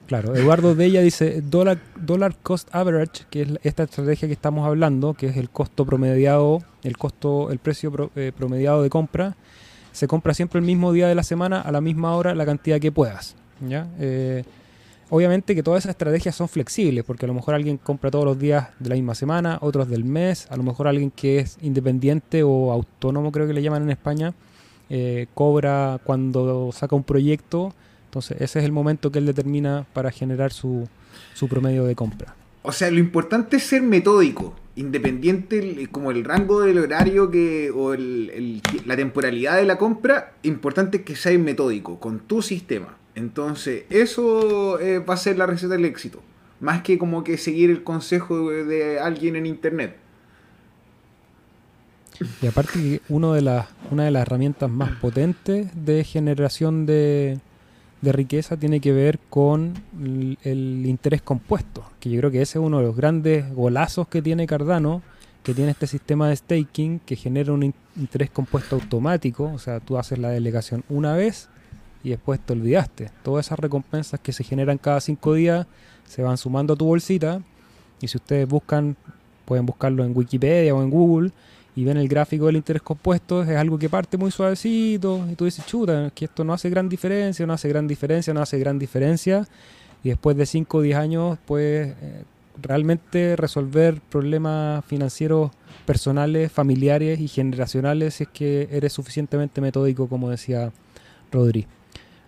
Claro, Eduardo de ella dice dollar, dollar cost average, que es esta estrategia que estamos hablando, que es el costo promediado, el costo, el precio eh, promediado de compra, se compra siempre el mismo día de la semana, a la misma hora, la cantidad que puedas. ¿ya? Eh, obviamente que todas esas estrategias son flexibles, porque a lo mejor alguien compra todos los días de la misma semana, otros del mes, a lo mejor alguien que es independiente o autónomo, creo que le llaman en España, eh, cobra cuando saca un proyecto entonces, ese es el momento que él determina para generar su, promedio de compra. O sea, lo importante es ser metódico, independiente como el rango del horario que, o la temporalidad de la compra, importante es que seas metódico con tu sistema. Entonces, eso eh, va a ser la receta del éxito, más que como que seguir el consejo de, alguien en internet. Y aparte, uno de las, una de las herramientas más potentes de generación de, de riqueza tiene que ver con el, interés compuesto, que yo creo que ese es uno de los grandes golazos que tiene Cardano, que tiene este sistema de staking que genera un interés compuesto automático, o sea, tú haces la delegación una vez y después te olvidaste. Todas esas recompensas que se generan cada cinco días se van sumando a tu bolsita y si ustedes buscan, pueden buscarlo en Wikipedia o en Google, y ven el gráfico del interés compuesto, es algo que parte muy suavecito y tú dices, chuta, que esto no hace gran diferencia, no hace gran diferencia, no hace gran diferencia. Y después de 5 o 10 años puedes eh, realmente resolver problemas financieros personales, familiares y generacionales si es que eres suficientemente metódico, como decía Rodri.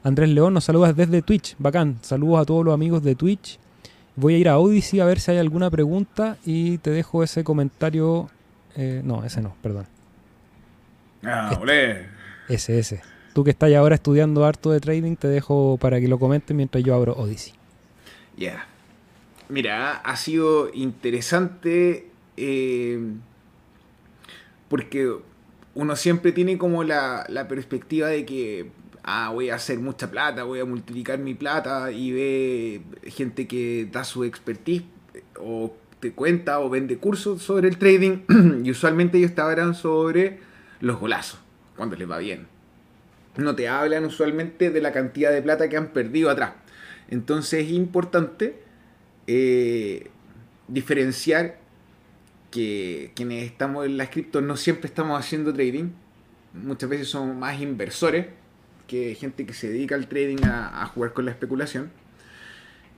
Andrés León nos saluda desde Twitch, bacán. Saludos a todos los amigos de Twitch. Voy a ir a Odyssey a ver si hay alguna pregunta y te dejo ese comentario eh, no, ese no, perdón. Ah, este. Ese, ese. Tú que estás ahora estudiando harto de trading, te dejo para que lo comentes mientras yo abro Odyssey. Ya. Mira, ha sido interesante eh, porque uno siempre tiene como la, la, perspectiva de que ah, voy a hacer mucha plata, voy a multiplicar mi plata y ve gente que da su expertise o te cuenta o vende cursos sobre el trading y usualmente ellos te hablan sobre los golazos, cuando les va bien. No te hablan usualmente de la cantidad de plata que han perdido atrás. Entonces es importante eh, diferenciar que quienes estamos en las cripto no siempre estamos haciendo trading. Muchas veces somos más inversores que gente que se dedica al trading a jugar con la especulación.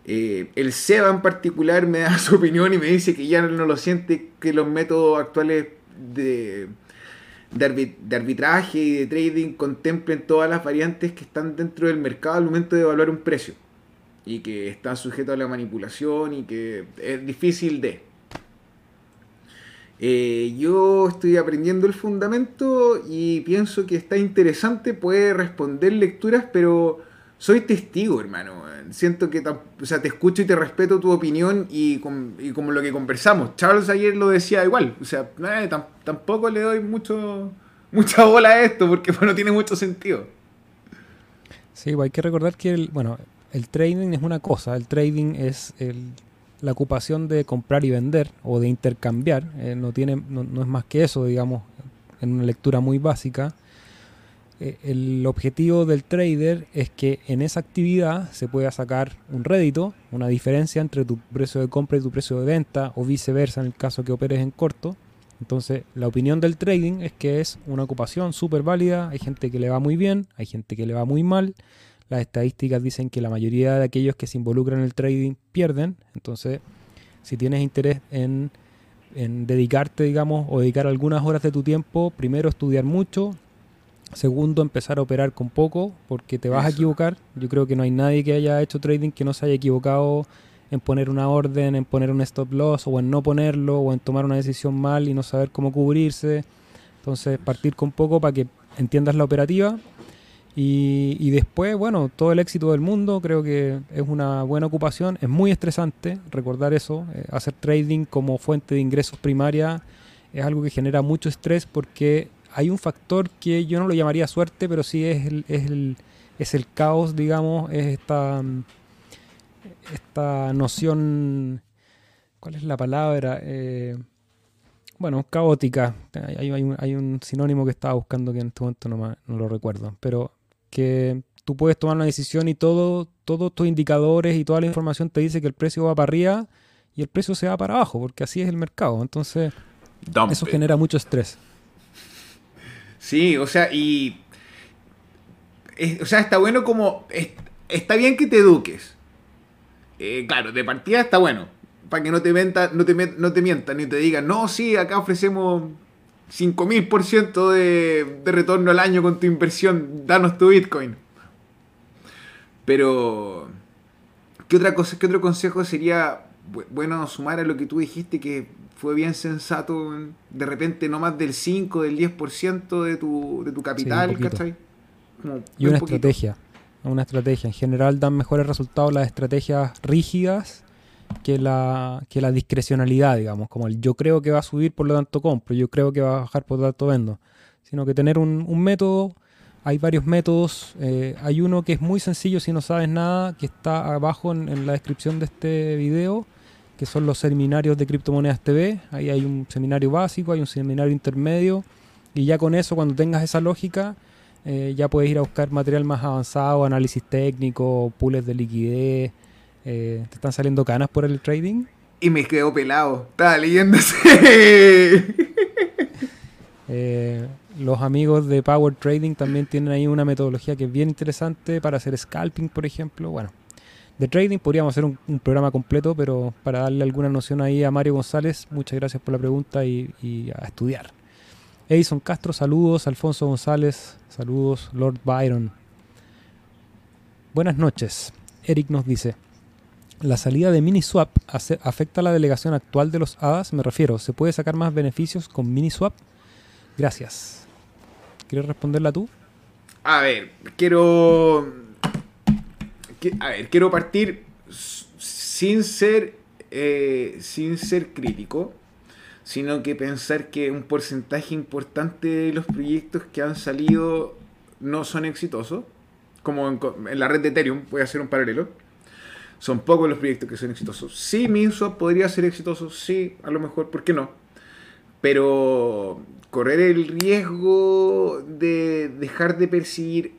Eh, el SEBA en particular me da su opinión y me dice que ya no lo siente que los métodos actuales de, arbitraje y de trading contemplen todas las variantes que están dentro del mercado al momento de evaluar un precio y que están sujetos a la manipulación y que es difícil de. Eh, yo estoy aprendiendo el fundamento y pienso que está interesante, puede responder lecturas, pero soy testigo, hermano siento que o sea, te escucho y te respeto tu opinión y, como lo que conversamos. Charles ayer lo decía igual, o sea, eh, tampoco le doy mucho mucha bola a esto porque no tiene mucho sentido. Sí, pues hay que recordar que el, bueno, el trading es una cosa, el trading es la ocupación de comprar y vender o de intercambiar, eh, no, tiene, no es más que eso, digamos, en una lectura muy básica. Eh, el objetivo del trader es que en esa actividad se pueda sacar un rédito, una diferencia entre tu precio de compra y tu precio de venta, o viceversa en el caso que operes en corto. Entonces, la opinión del trading es que es una ocupación súper válida. Hay gente que le va muy bien, hay gente que le va muy mal. Las estadísticas dicen que la mayoría de aquellos que se involucran en el trading pierden. Entonces, si tienes interés en, en dedicarte, digamos, o dedicar algunas horas de tu tiempo, primero estudiar mucho, Segundo, empezar a operar con poco, porque te vas a equivocar. Yo creo que no hay nadie que haya hecho trading que no se haya equivocado en poner una orden, en poner un stop loss, o en no ponerlo, o en tomar una decisión mal y no saber cómo cubrirse. Entonces, partir con poco para que entiendas la operativa. Y, después, bueno, todo el éxito del mundo, creo que es una buena ocupación, es muy estresante recordar eso, eh, hacer trading como fuente de ingresos primaria es algo que genera mucho estrés porque hay un factor que yo no lo llamaría suerte, pero sí es el, es el, es el caos, digamos, es esta, esta noción, ¿cuál es la palabra? Eh, bueno, caótica. Hay, hay, un, hay, un, sinónimo que estaba buscando que en este momento no, no lo recuerdo, pero que tú puedes tomar una decisión y todo, todos tus indicadores y toda la información te dice que el precio va para arriba y el precio se va para abajo, porque así es el mercado. Entonces, eso genera mucho estrés. Sí, o sea, y. o sea, está bueno como. está bien que te eduques. Eh, claro, de partida está bueno. Para que no te, mientan, no, te, no te mientan ni te digan, no, sí, acá ofrecemos 5000% de, de retorno al año con tu inversión, danos tu Bitcoin. Pero, ¿qué otra cosa, qué otro consejo sería bueno sumar a lo que tú dijiste que fue bien sensato de repente no más del 5, del 10% de tu, de tu capital, ¿cachai? y una estrategia, una estrategia. En general dan mejores resultados las estrategias rígidas que la, que la discrecionalidad, digamos, como el yo creo que va a subir, por lo tanto compro, yo creo que va a bajar, por lo tanto vendo. Sino que tener un, método, hay varios métodos, eh, hay uno que es muy sencillo si no sabes nada, que está abajo en, en la descripción de este video, que son los seminarios de Criptomonedas TV. Ahí hay un seminario básico, hay un seminario intermedio, y ya con eso, cuando tengas esa lógica, eh, ya puedes ir a buscar material más avanzado, análisis técnico, pools de liquidez, eh, ¿Te están saliendo canas por el trading? Y me quedo pelado. Estaba leyendo eh, los amigos de Power Trading también tienen ahí una metodología que es bien interesante para hacer scalping, por ejemplo. Bueno, de trading podríamos hacer un, programa completo, pero para darle alguna noción ahí a Mario González, muchas gracias por la pregunta y, y a estudiar. Edison Castro, saludos. Alfonso González, saludos. Lord Byron. Buenas noches. Eric nos dice, la salida de Miniswap afecta a la delegación actual de los HADAS, me refiero. ¿Se puede sacar más beneficios con Miniswap? Gracias. ¿Quieres responderla tú? A ver, quiero. A ver, quiero partir sin ser. Eh, sin ser crítico, sino que pensar que un porcentaje importante de los proyectos que han salido no son exitosos. Como en, en la red de Ethereum, voy a hacer un paralelo son pocos los proyectos que son exitosos. Sí, Minswap podría ser exitoso, sí, a lo mejor, ¿por qué no? Pero correr el riesgo de dejar de percibir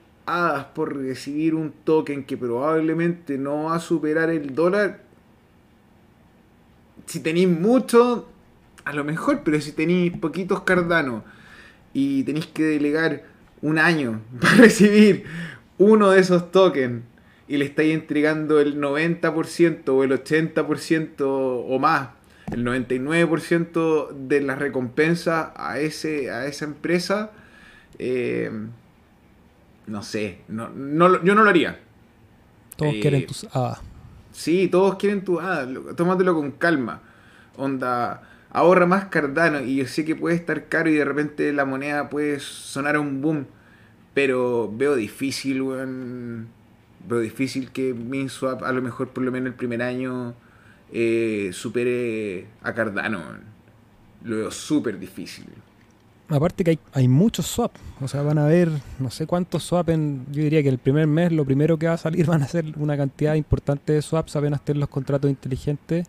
por recibir un token que probablemente no va a superar el dólar, si tenéis mucho, a lo mejor, pero si tenéis poquitos cardanos y tenéis que delegar un año para recibir uno de esos tokens y le estáis entregando el 90% o el 80% o más, el 99% de las recompensas a, ese, a esa empresa, eh, no sé, no, yo no lo haría. Todos quieren eh, tus hadas. Sí, todos quieren tus hadas, tómatelo con calma. Onda, ahorra más Cardano y yo sé que puede estar caro y de repente la moneda puede sonar a un boom, pero veo difícil, weón pero difícil que MinSwap, a lo mejor por lo menos el primer año, eh, supere a Cardano. Lo veo súper difícil. Aparte que hay, hay muchos swap, o sea, van a haber no sé cuántos swap en, yo diría que el primer mes lo primero que va a salir van a ser una cantidad importante de swaps apenas estén los contratos inteligentes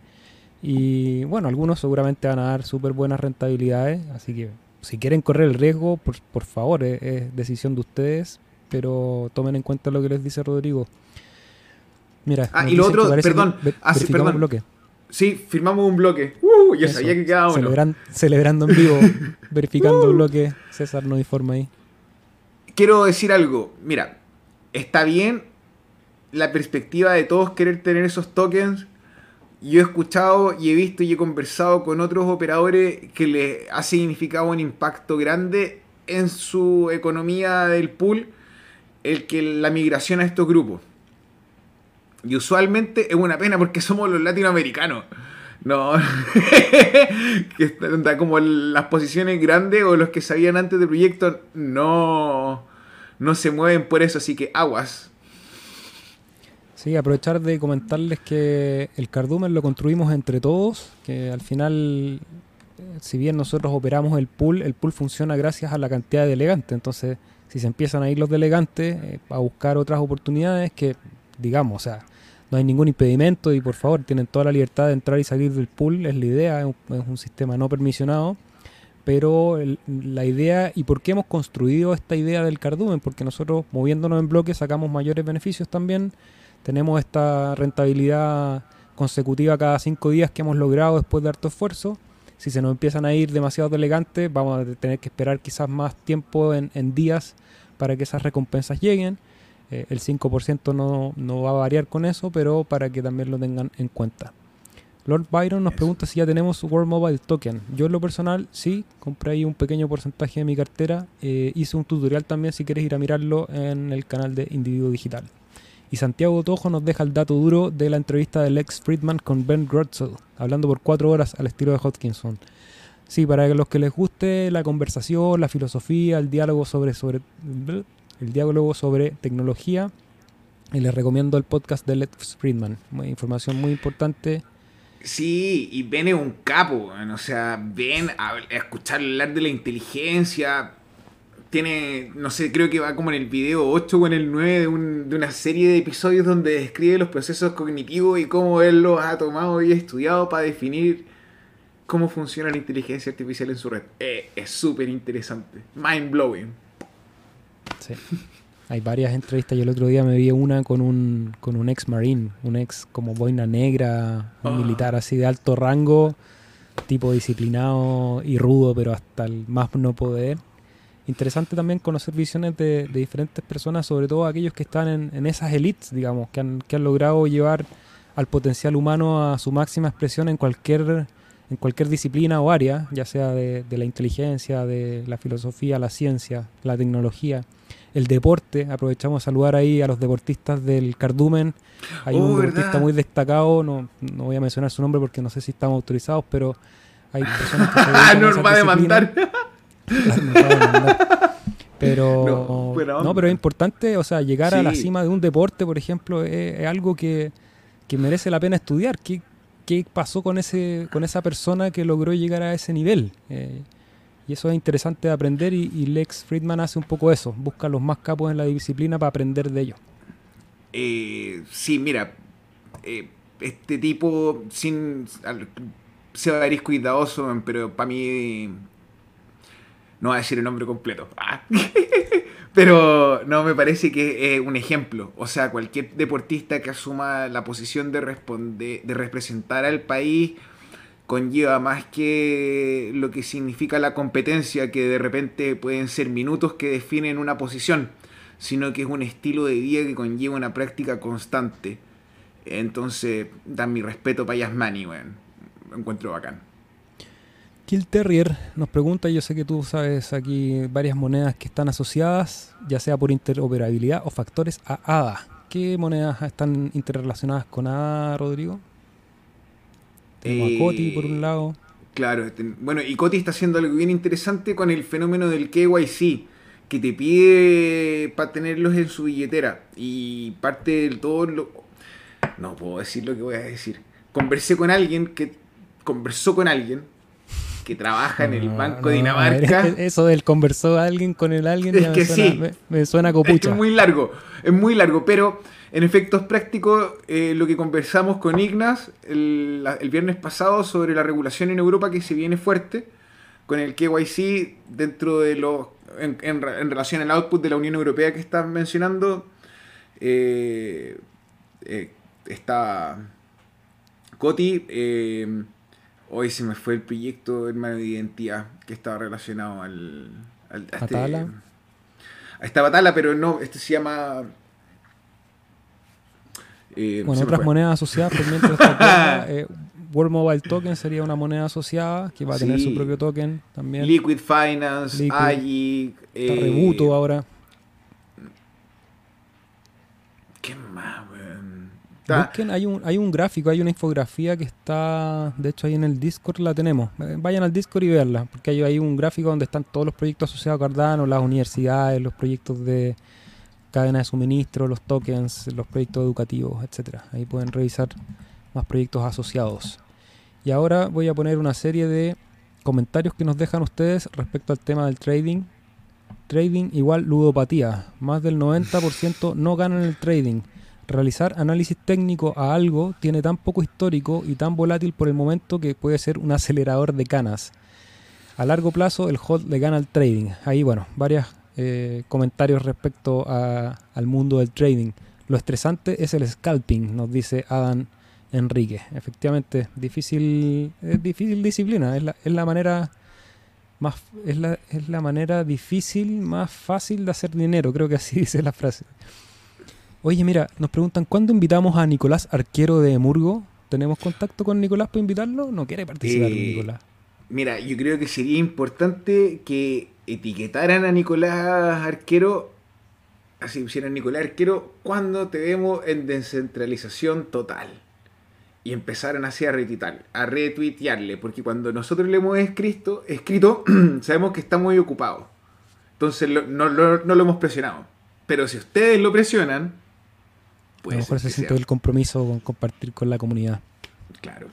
y bueno, algunos seguramente van a dar súper buenas rentabilidades, así que si quieren correr el riesgo, por, por favor, es decisión de ustedes, pero tomen en cuenta lo que les dice Rodrigo. Mira, ah, y lo otro, perdón, ah, sí, perdón. bloque. Sí, firmamos un bloque. Uh, yo sabía que quedaba uno. celebrando en vivo, verificando el bloque. César no informa ahí. Quiero decir algo. Mira, está bien la perspectiva de todos querer tener esos tokens. Yo he escuchado y he visto y he conversado con otros operadores que les ha significado un impacto grande en su economía del pool el que la migración a estos grupos. Y usualmente es una pena porque somos los latinoamericanos. No, que están como las posiciones grandes o los que sabían antes del proyecto no, no se mueven por eso, así que aguas. Sí, aprovechar de comentarles que el cardumen lo construimos entre todos, que al final, eh, si bien nosotros operamos el pool, el pool funciona gracias a la cantidad de delegantes. Entonces, si se empiezan a ir los delegantes eh, a buscar otras oportunidades, que digamos, o sea, no hay ningún impedimento y por favor tienen toda la libertad de entrar y salir del pool, es la idea, es un, sistema no permisionado. Pero la idea y por qué hemos construido esta idea del cardumen, porque nosotros moviéndonos en bloques sacamos mayores beneficios también tenemos esta rentabilidad consecutiva cada cinco días que hemos logrado después de harto esfuerzo. Si se nos empiezan a ir demasiado elegantes, vamos a tener que esperar quizás más tiempo en, días para que esas recompensas lleguen. Eh, el 5% no, no, va a variar con eso, pero para que también lo tengan en cuenta. Lord Byron nos pregunta si ya tenemos World Mobile Token. Yo en lo personal sí, compré ahí un pequeño porcentaje de mi cartera. Eh, hice un tutorial también si quieres ir a mirarlo en el canal de Individuo Digital. Y Santiago Tojo nos deja el dato duro de la entrevista de Lex Friedman con Ben Grotzel, hablando por cuatro horas al estilo de Hodkinson. Sí, para los que les guste la conversación, la filosofía, el diálogo sobre, sobre el diálogo sobre tecnología, y les recomiendo el podcast de Lex Friedman. Información muy importante. Sí, y Ben es un capo, o sea, Ben a escuchar hablar de la inteligencia, tiene, no sé, creo que va como en el video 8 o en el 9 de, una serie de episodios donde describe los procesos cognitivos y cómo él los ha tomado y estudiado para definir cómo funciona la inteligencia artificial en su red. Eh, es súper interesante, mind blowing. Sí. Hay varias entrevistas. Yo el otro día me vi una con un, con un ex marine, un ex como boina negra, un ah. militar así de alto rango, tipo disciplinado y rudo, pero hasta el más no poder interesante también conocer visiones de, diferentes personas, sobre todo aquellos que están en, esas elites, digamos, que han, que han logrado llevar al potencial humano a su máxima expresión en cualquier, en cualquier disciplina o área, ya sea de, la inteligencia, de la filosofía, la ciencia, la tecnología, el deporte. Aprovechamos a saludar ahí a los deportistas del Cardumen. Hay un oh, deportista muy destacado, no, no voy a mencionar su nombre porque no sé si estamos autorizados, pero hay personas que se ah, no nos va a demandar. pero no, pero es importante, o sea, llegar a la cima de un deporte, por ejemplo, es, algo que, merece la pena estudiar. ¿Qué, ¿Qué, pasó con ese con esa persona que logró llegar a ese nivel? Eh, y eso es interesante de aprender y, Lex Friedman hace un poco eso, busca a los más capos en la disciplina para aprender de ellos. Eh, sí, mira, eh, este tipo, sin, se va cuidadoso, pero para mí no voy a decir el nombre completo. Ah. Pero no, me parece que es un ejemplo. O sea, cualquier deportista que asuma la posición de, de representar al país conlleva más que lo que significa la competencia, que de repente pueden ser minutos que definen una posición, sino que es un estilo de vida que conlleva una práctica constante. Entonces, dan mi respeto para Yasmani, weón. Encuentro bacán. Kill Terrier nos pregunta, yo sé que tú sabes aquí varias monedas que están asociadas, ya sea por interoperabilidad o factores a ADA. ¿Qué monedas están interrelacionadas con ADA, Rodrigo? Tenemos a Coti por un lado. Claro, este, bueno, y Coti está haciendo algo bien interesante con el fenómeno del KYC, que te pide para tenerlos en su billetera. Y parte del todo lo... No puedo decir lo que voy a decir. Conversé con alguien que conversó con alguien que trabaja en el Banco de Dinamarca. Eso del conversó alguien con el alguien es que sí. me, suena copucha. Es, muy largo, es muy largo, pero en efectos prácticos, eh, lo que conversamos con Ignas el, viernes pasado sobre la regulación en Europa que se viene fuerte, con el KYC dentro de los. En, relación al output de la Unión Europea que estás mencionando, eh, eh, está Coti. Hoy se me fue el proyecto hermano de identidad que estaba relacionado al. al a, este, a esta batalla, pero no, este se llama. Eh, bueno, otras monedas asociadas, por mientras eh, World Mobile Token sería una moneda asociada que va a tener su propio token también. Liquid Finance, Liquid. AGI. Eh, Rebuto ahora. ¿Qué más? Busquen, hay un, hay un gráfico, hay una infografía que está, de hecho ahí en el Discord la tenemos. Eh, vayan al Discord y veanla, porque hay, hay un gráfico donde están todos los proyectos asociados a Cardano, las universidades, los proyectos de cadena de suministro, los tokens, los proyectos educativos, etcétera. Ahí pueden revisar más proyectos asociados. Y ahora voy a poner una serie de comentarios que nos dejan ustedes respecto al tema del trading. Trading igual ludopatía. Más del 90% no ganan el trading realizar análisis técnico a algo tiene tan poco histórico y tan volátil por el momento que puede ser un acelerador de canas. A largo plazo el hold le gana al trading. Ahí, bueno, varios eh, comentarios respecto al mundo del trading. Lo estresante es el scalping, nos dice Adam Enrique. Efectivamente, difícil, es difícil disciplina, es la, es la manera más es la manera difícil, más fácil de hacer dinero, creo que así dice la frase. Oye, mira, nos preguntan, ¿cuándo invitamos a Nicolás Arquero de Murgo? ¿Tenemos contacto con Nicolás para invitarlo? ¿No quiere participar Eh, Nicolás? Mira, yo creo que sería importante que etiquetaran a Nicolás Arquero, así pusieran Nicolás Arquero, cuando te vemos en descentralización total. Y empezaron así a retuitar, a retuitearle, porque cuando nosotros le hemos escrito, escrito sabemos que está muy ocupado. Entonces lo- no, lo- no lo hemos presionado. Pero si ustedes lo presionan, a lo mejor se siente el compromiso con compartir con la comunidad. Claro.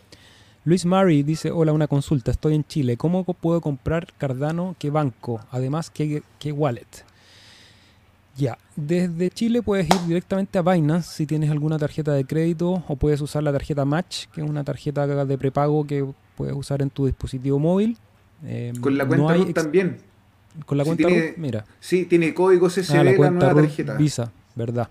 Luis Murray dice, hola, una consulta, estoy en Chile, ¿cómo puedo comprar Cardano? ¿Qué banco? Además, ¿qué, qué wallet? Ya, desde Chile puedes ir directamente a Binance si tienes alguna tarjeta de crédito o puedes usar la tarjeta Match, que es una tarjeta de prepago que puedes usar en tu dispositivo móvil. Eh, Con la no cuenta RUT ex- también. Con la si cuenta tiene- RUT, mira. Sí, tiene código CCB Ah, la la, cuenta nueva RUT tarjeta. Visa, ¿verdad?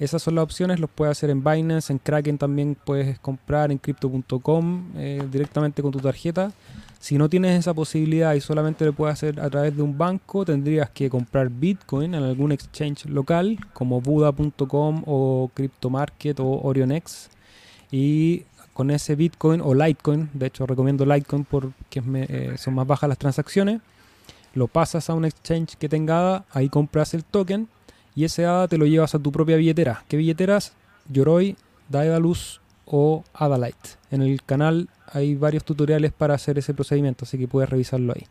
Esas son las opciones, los puedes hacer en Binance, en Kraken también puedes comprar, en crypto.com eh, directamente con tu tarjeta. Si no tienes esa posibilidad y solamente lo puedes hacer a través de un banco, tendrías que comprar Bitcoin en algún exchange local como Buda.com o CryptoMarket o OrionX. Y con ese Bitcoin o Litecoin, de hecho recomiendo Litecoin porque eh, son más bajas las transacciones, lo pasas a un exchange que tenga ahí compras el token y ese ADA te lo llevas a tu propia billetera. ¿Qué billeteras? Yoroi, Daedalus o Adalite. En el canal hay varios tutoriales para hacer ese procedimiento, así que puedes revisarlo ahí.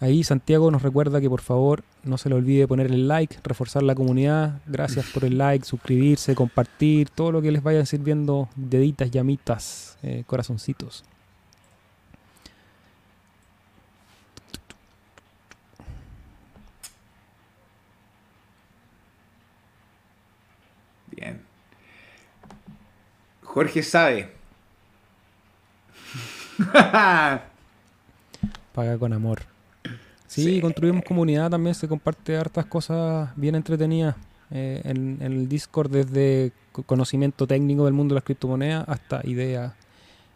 Ahí Santiago nos recuerda que por favor no se le olvide poner el like, reforzar la comunidad. Gracias por el like, suscribirse, compartir, todo lo que les vaya sirviendo, deditas, llamitas, eh, corazoncitos. Bien. Jorge sabe. Paga con amor. Sí, Sí. construimos comunidad, también se comparte hartas cosas bien entretenidas eh, en, en el Discord, desde co- conocimiento técnico del mundo de las criptomonedas hasta ideas.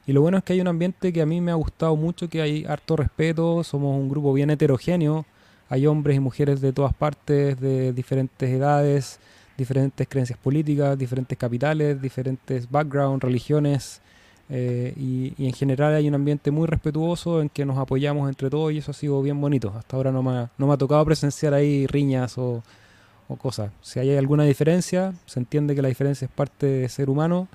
Y lo bueno es que hay un ambiente que a mí me ha gustado mucho, que hay harto respeto, somos un grupo bien heterogéneo, hay hombres y mujeres de todas partes, de diferentes edades, diferentes creencias políticas, diferentes capitales, diferentes backgrounds, religiones. Eh, y, en general hay un ambiente muy respetuoso en que nos apoyamos entre todos y eso ha sido bien bonito. Hasta ahora no me ha, no me ha tocado presenciar ahí riñas o, o cosas. Si hay alguna diferencia, se entiende que la diferencia es parte de ser humano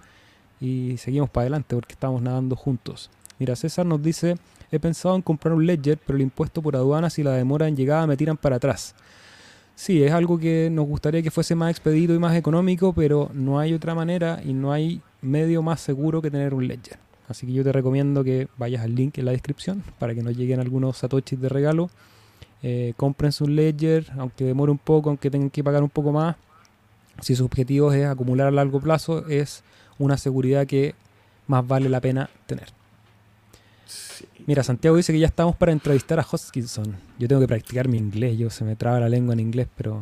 y seguimos para adelante porque estamos nadando juntos. Mira, César nos dice, he pensado en comprar un Ledger, pero el impuesto por aduanas y la demora en llegada me tiran para atrás. Sí, es algo que nos gustaría que fuese más expedito y más económico, pero no hay otra manera y no hay medio más seguro que tener un Ledger. Así que yo te recomiendo que vayas al link en la descripción para que nos lleguen algunos satoshis de regalo. Eh, cómprense un Ledger, aunque demore un poco, aunque tengan que pagar un poco más. Si su objetivo es acumular a largo plazo, es una seguridad que más vale la pena tener. Sí. Mira, Santiago dice que ya estamos para entrevistar a Hoskinson. Yo tengo que practicar mi inglés, yo se me traba la lengua en inglés, pero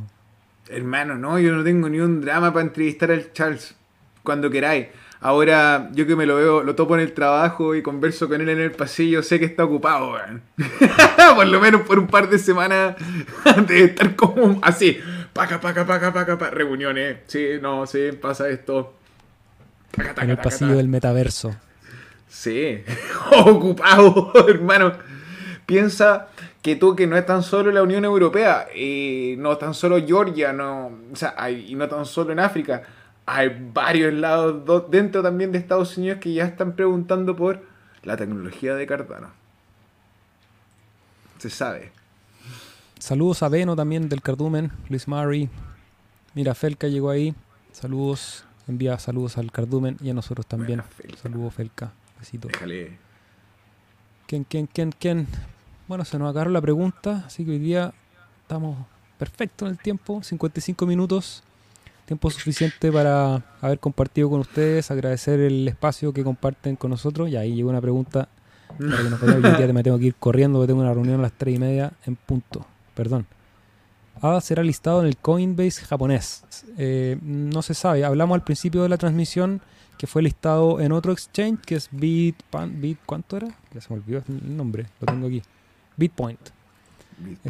Hermano, no, yo no tengo ni un drama para entrevistar al Charles cuando queráis. Ahora, yo que me lo veo, lo topo en el trabajo y converso con él en el pasillo, sé que está ocupado, weón. por lo menos por un par de semanas de estar como así. Paca, paca, paca, paca, paca. Reuniones. Sí, no, sí, pasa esto. Taca, taca, en el taca, pasillo del metaverso. Sí, ocupado, hermano. Piensa que tú que no es tan solo la Unión Europea, eh, no tan solo Georgia, no, o sea, hay- y no tan solo en África, hay varios lados dentro también de Estados Unidos que ya están preguntando por la tecnología de Cardano. Se sabe. Saludos a Beno también del Cardumen, Luis Murray. Mira, Felca llegó ahí. Saludos, envía saludos al Cardumen y a nosotros también. Saludos, Felca. Besito. Déjale. ¿Quién, quién, quién, quién? Bueno, se nos agarró la pregunta, así que hoy día estamos perfectos en el tiempo, 55 minutos. Tiempo suficiente para haber compartido con ustedes, agradecer el espacio que comparten con nosotros. Y ahí llegó una pregunta para que nos vayamos. día me tengo que ir corriendo porque tengo una reunión a las 3 y media en punto. Perdón. ADA será listado en el Coinbase japonés. Eh, no se sabe. Hablamos al principio de la transmisión que fue listado en otro exchange que es Bit, Bit ¿cuánto era? Ya se me olvidó el nombre, lo tengo aquí. Bitpoint.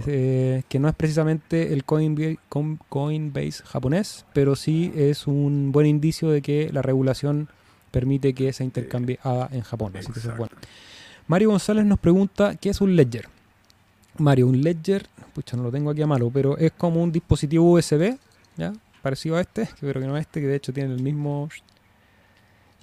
Eh, que no es precisamente el Coinbase, Coinbase japonés, pero sí es un buen indicio de que la regulación permite que se intercambie ADA en Japón. Así que eso es bueno. Mario González nos pregunta, ¿qué es un ledger? Mario, un ledger, pucha, no lo tengo aquí a mano, pero es como un dispositivo USB, ¿ya? Parecido a este, que creo que no es este, que de hecho tiene el mismo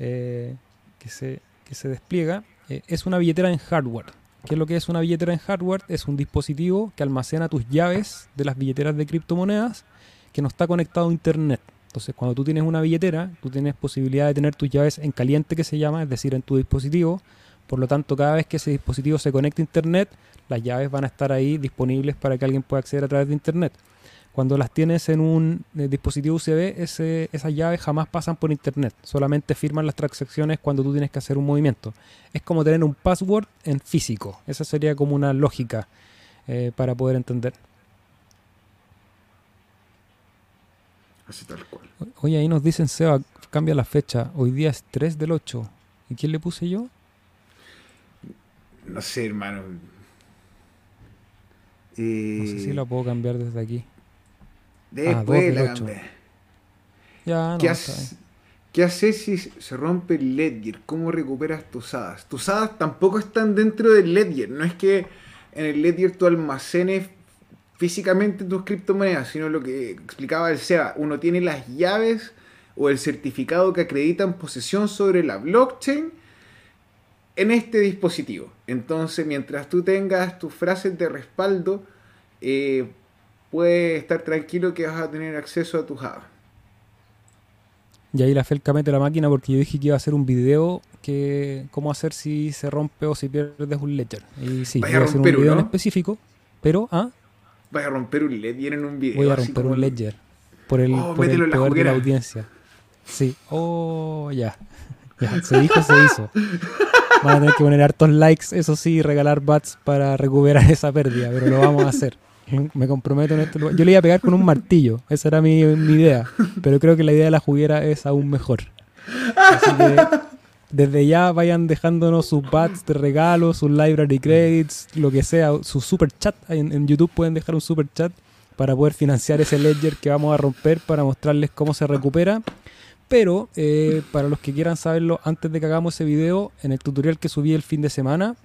eh, que, se, que se despliega. Eh, es una billetera en hardware. ¿Qué es lo que es una billetera en hardware? Es un dispositivo que almacena tus llaves de las billeteras de criptomonedas que no está conectado a internet. Entonces, cuando tú tienes una billetera, tú tienes posibilidad de tener tus llaves en caliente, que se llama, es decir, en tu dispositivo. Por lo tanto, cada vez que ese dispositivo se conecte a internet, las llaves van a estar ahí disponibles para que alguien pueda acceder a través de internet. Cuando las tienes en un eh, dispositivo USB, esas llaves jamás pasan por internet, solamente firman las transacciones cuando tú tienes que hacer un movimiento. Es como tener un password en físico, esa sería como una lógica eh, para poder entender. Así tal cual. Oye, ahí nos dicen, Seba, cambia la fecha, hoy día es 3 del 8. ¿Y quién le puse yo? No sé, hermano. No sé si eh, la puedo cambiar desde aquí. Después ah, Ya, ¿Qué, ¿Qué haces si se rompe el ledger? ¿Cómo recuperas tus hadas? Tus hadas tampoco están dentro del ledger. No es que en el ledger tú almacenes físicamente tus criptomonedas, sino lo que explicaba el SEA. Uno tiene las llaves o el certificado que acreditan posesión sobre la blockchain en este dispositivo. Entonces, mientras tú tengas tus frases de respaldo, eh, puedes estar tranquilo que vas a tener acceso a tu Java. Y ahí la Felca mete la máquina porque yo dije que iba a hacer un video que cómo hacer si se rompe o si pierdes un ledger. Y sí, voy a, hacer un video en específico, pero ¿ah? Vas a romper un ledger en un video. Voy a romper un ledger por el, oh, por el poder de la audiencia. Sí, oh, ya. ya. Se dijo, se hizo. Van a tener que poner hartos likes, eso sí, y regalar bats para recuperar esa pérdida, pero lo vamos a hacer. Me comprometo en este lugar. Yo le iba a pegar con un martillo, esa era mi, idea. Pero creo que la idea de la juguera es aún mejor. Así que desde ya vayan dejándonos sus bats de regalo, sus library credits, lo que sea, su super chat. En, en, YouTube pueden dejar un super chat para poder financiar ese ledger que vamos a romper para mostrarles cómo se recupera. Pero eh, para los que quieran saberlo antes de que hagamos ese video, en el tutorial que subí el fin de semana,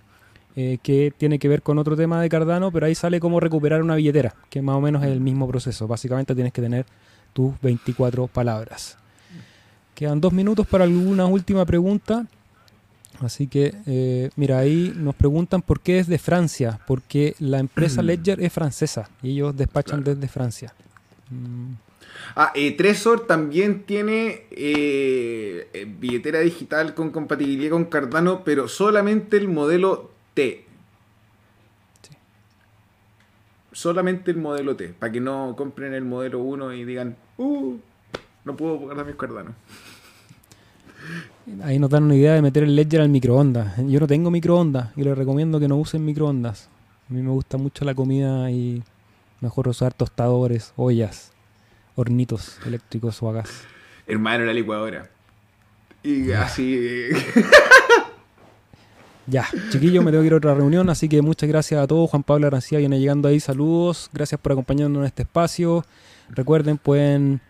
eh, que tiene que ver con otro tema de Cardano, pero ahí sale cómo recuperar una billetera, que más o menos es el mismo proceso. Básicamente tienes que tener tus 24 palabras. Quedan dos minutos para alguna última pregunta. Así que, eh, mira, ahí nos preguntan por qué es de Francia, porque la empresa Ledger es francesa y ellos despachan desde Francia. Mm. Ah, eh, Tresor también tiene billetera digital con compatibilidad con Cardano, pero solamente el modelo T. Solamente el modelo T, para que no compren el modelo 1 y digan, uh, no puedo guardar mis Cardano. Ahí nos dan una idea de meter el Ledger al microondas. Yo no tengo microondas y les recomiendo que no usen microondas. A mí me gusta mucho la comida y mejor usar tostadores, ollas, hornitos eléctricos o a gas. Hermano, la licuadora. Y así. Ya, chiquillos, me tengo que ir a otra reunión, así que muchas gracias a todos. Juan Pablo Arancía viene llegando ahí, saludos. Gracias por acompañarnos en este espacio. Recuerden, pueden...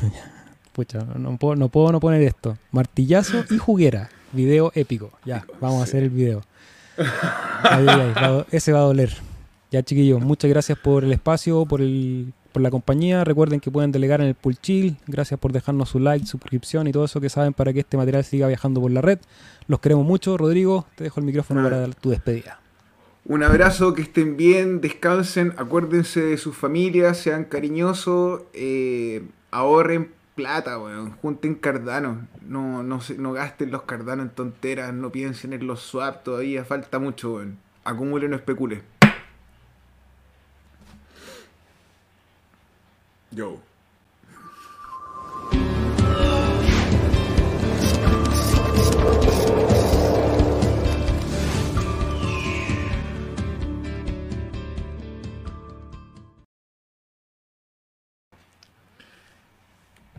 Pucha, no puedo, no poner esto. Martillazo y juguera. Video épico. Ya, vamos a hacer el video. ese va a doler. Ya, chiquillos, muchas gracias por el espacio, por el por la compañía. Recuerden que pueden delegar en el Pool Chill. Gracias por dejarnos su like, suscripción y todo eso que saben para que este material siga viajando por la red. Los queremos mucho. Rodrigo, te dejo el micrófono para dar tu despedida. Un abrazo, que estén bien, descansen, acuérdense de sus familias, sean cariñosos, eh, ahorren plata, weón, junten cardanos, no, no, no gasten los cardanos en tonteras, no piensen en los swap, todavía falta mucho, weón. Acumulen o especulen. Yo.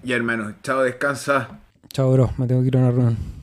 Hermano, chao, descansa. Chao, bro, me tengo que ir a una reunión.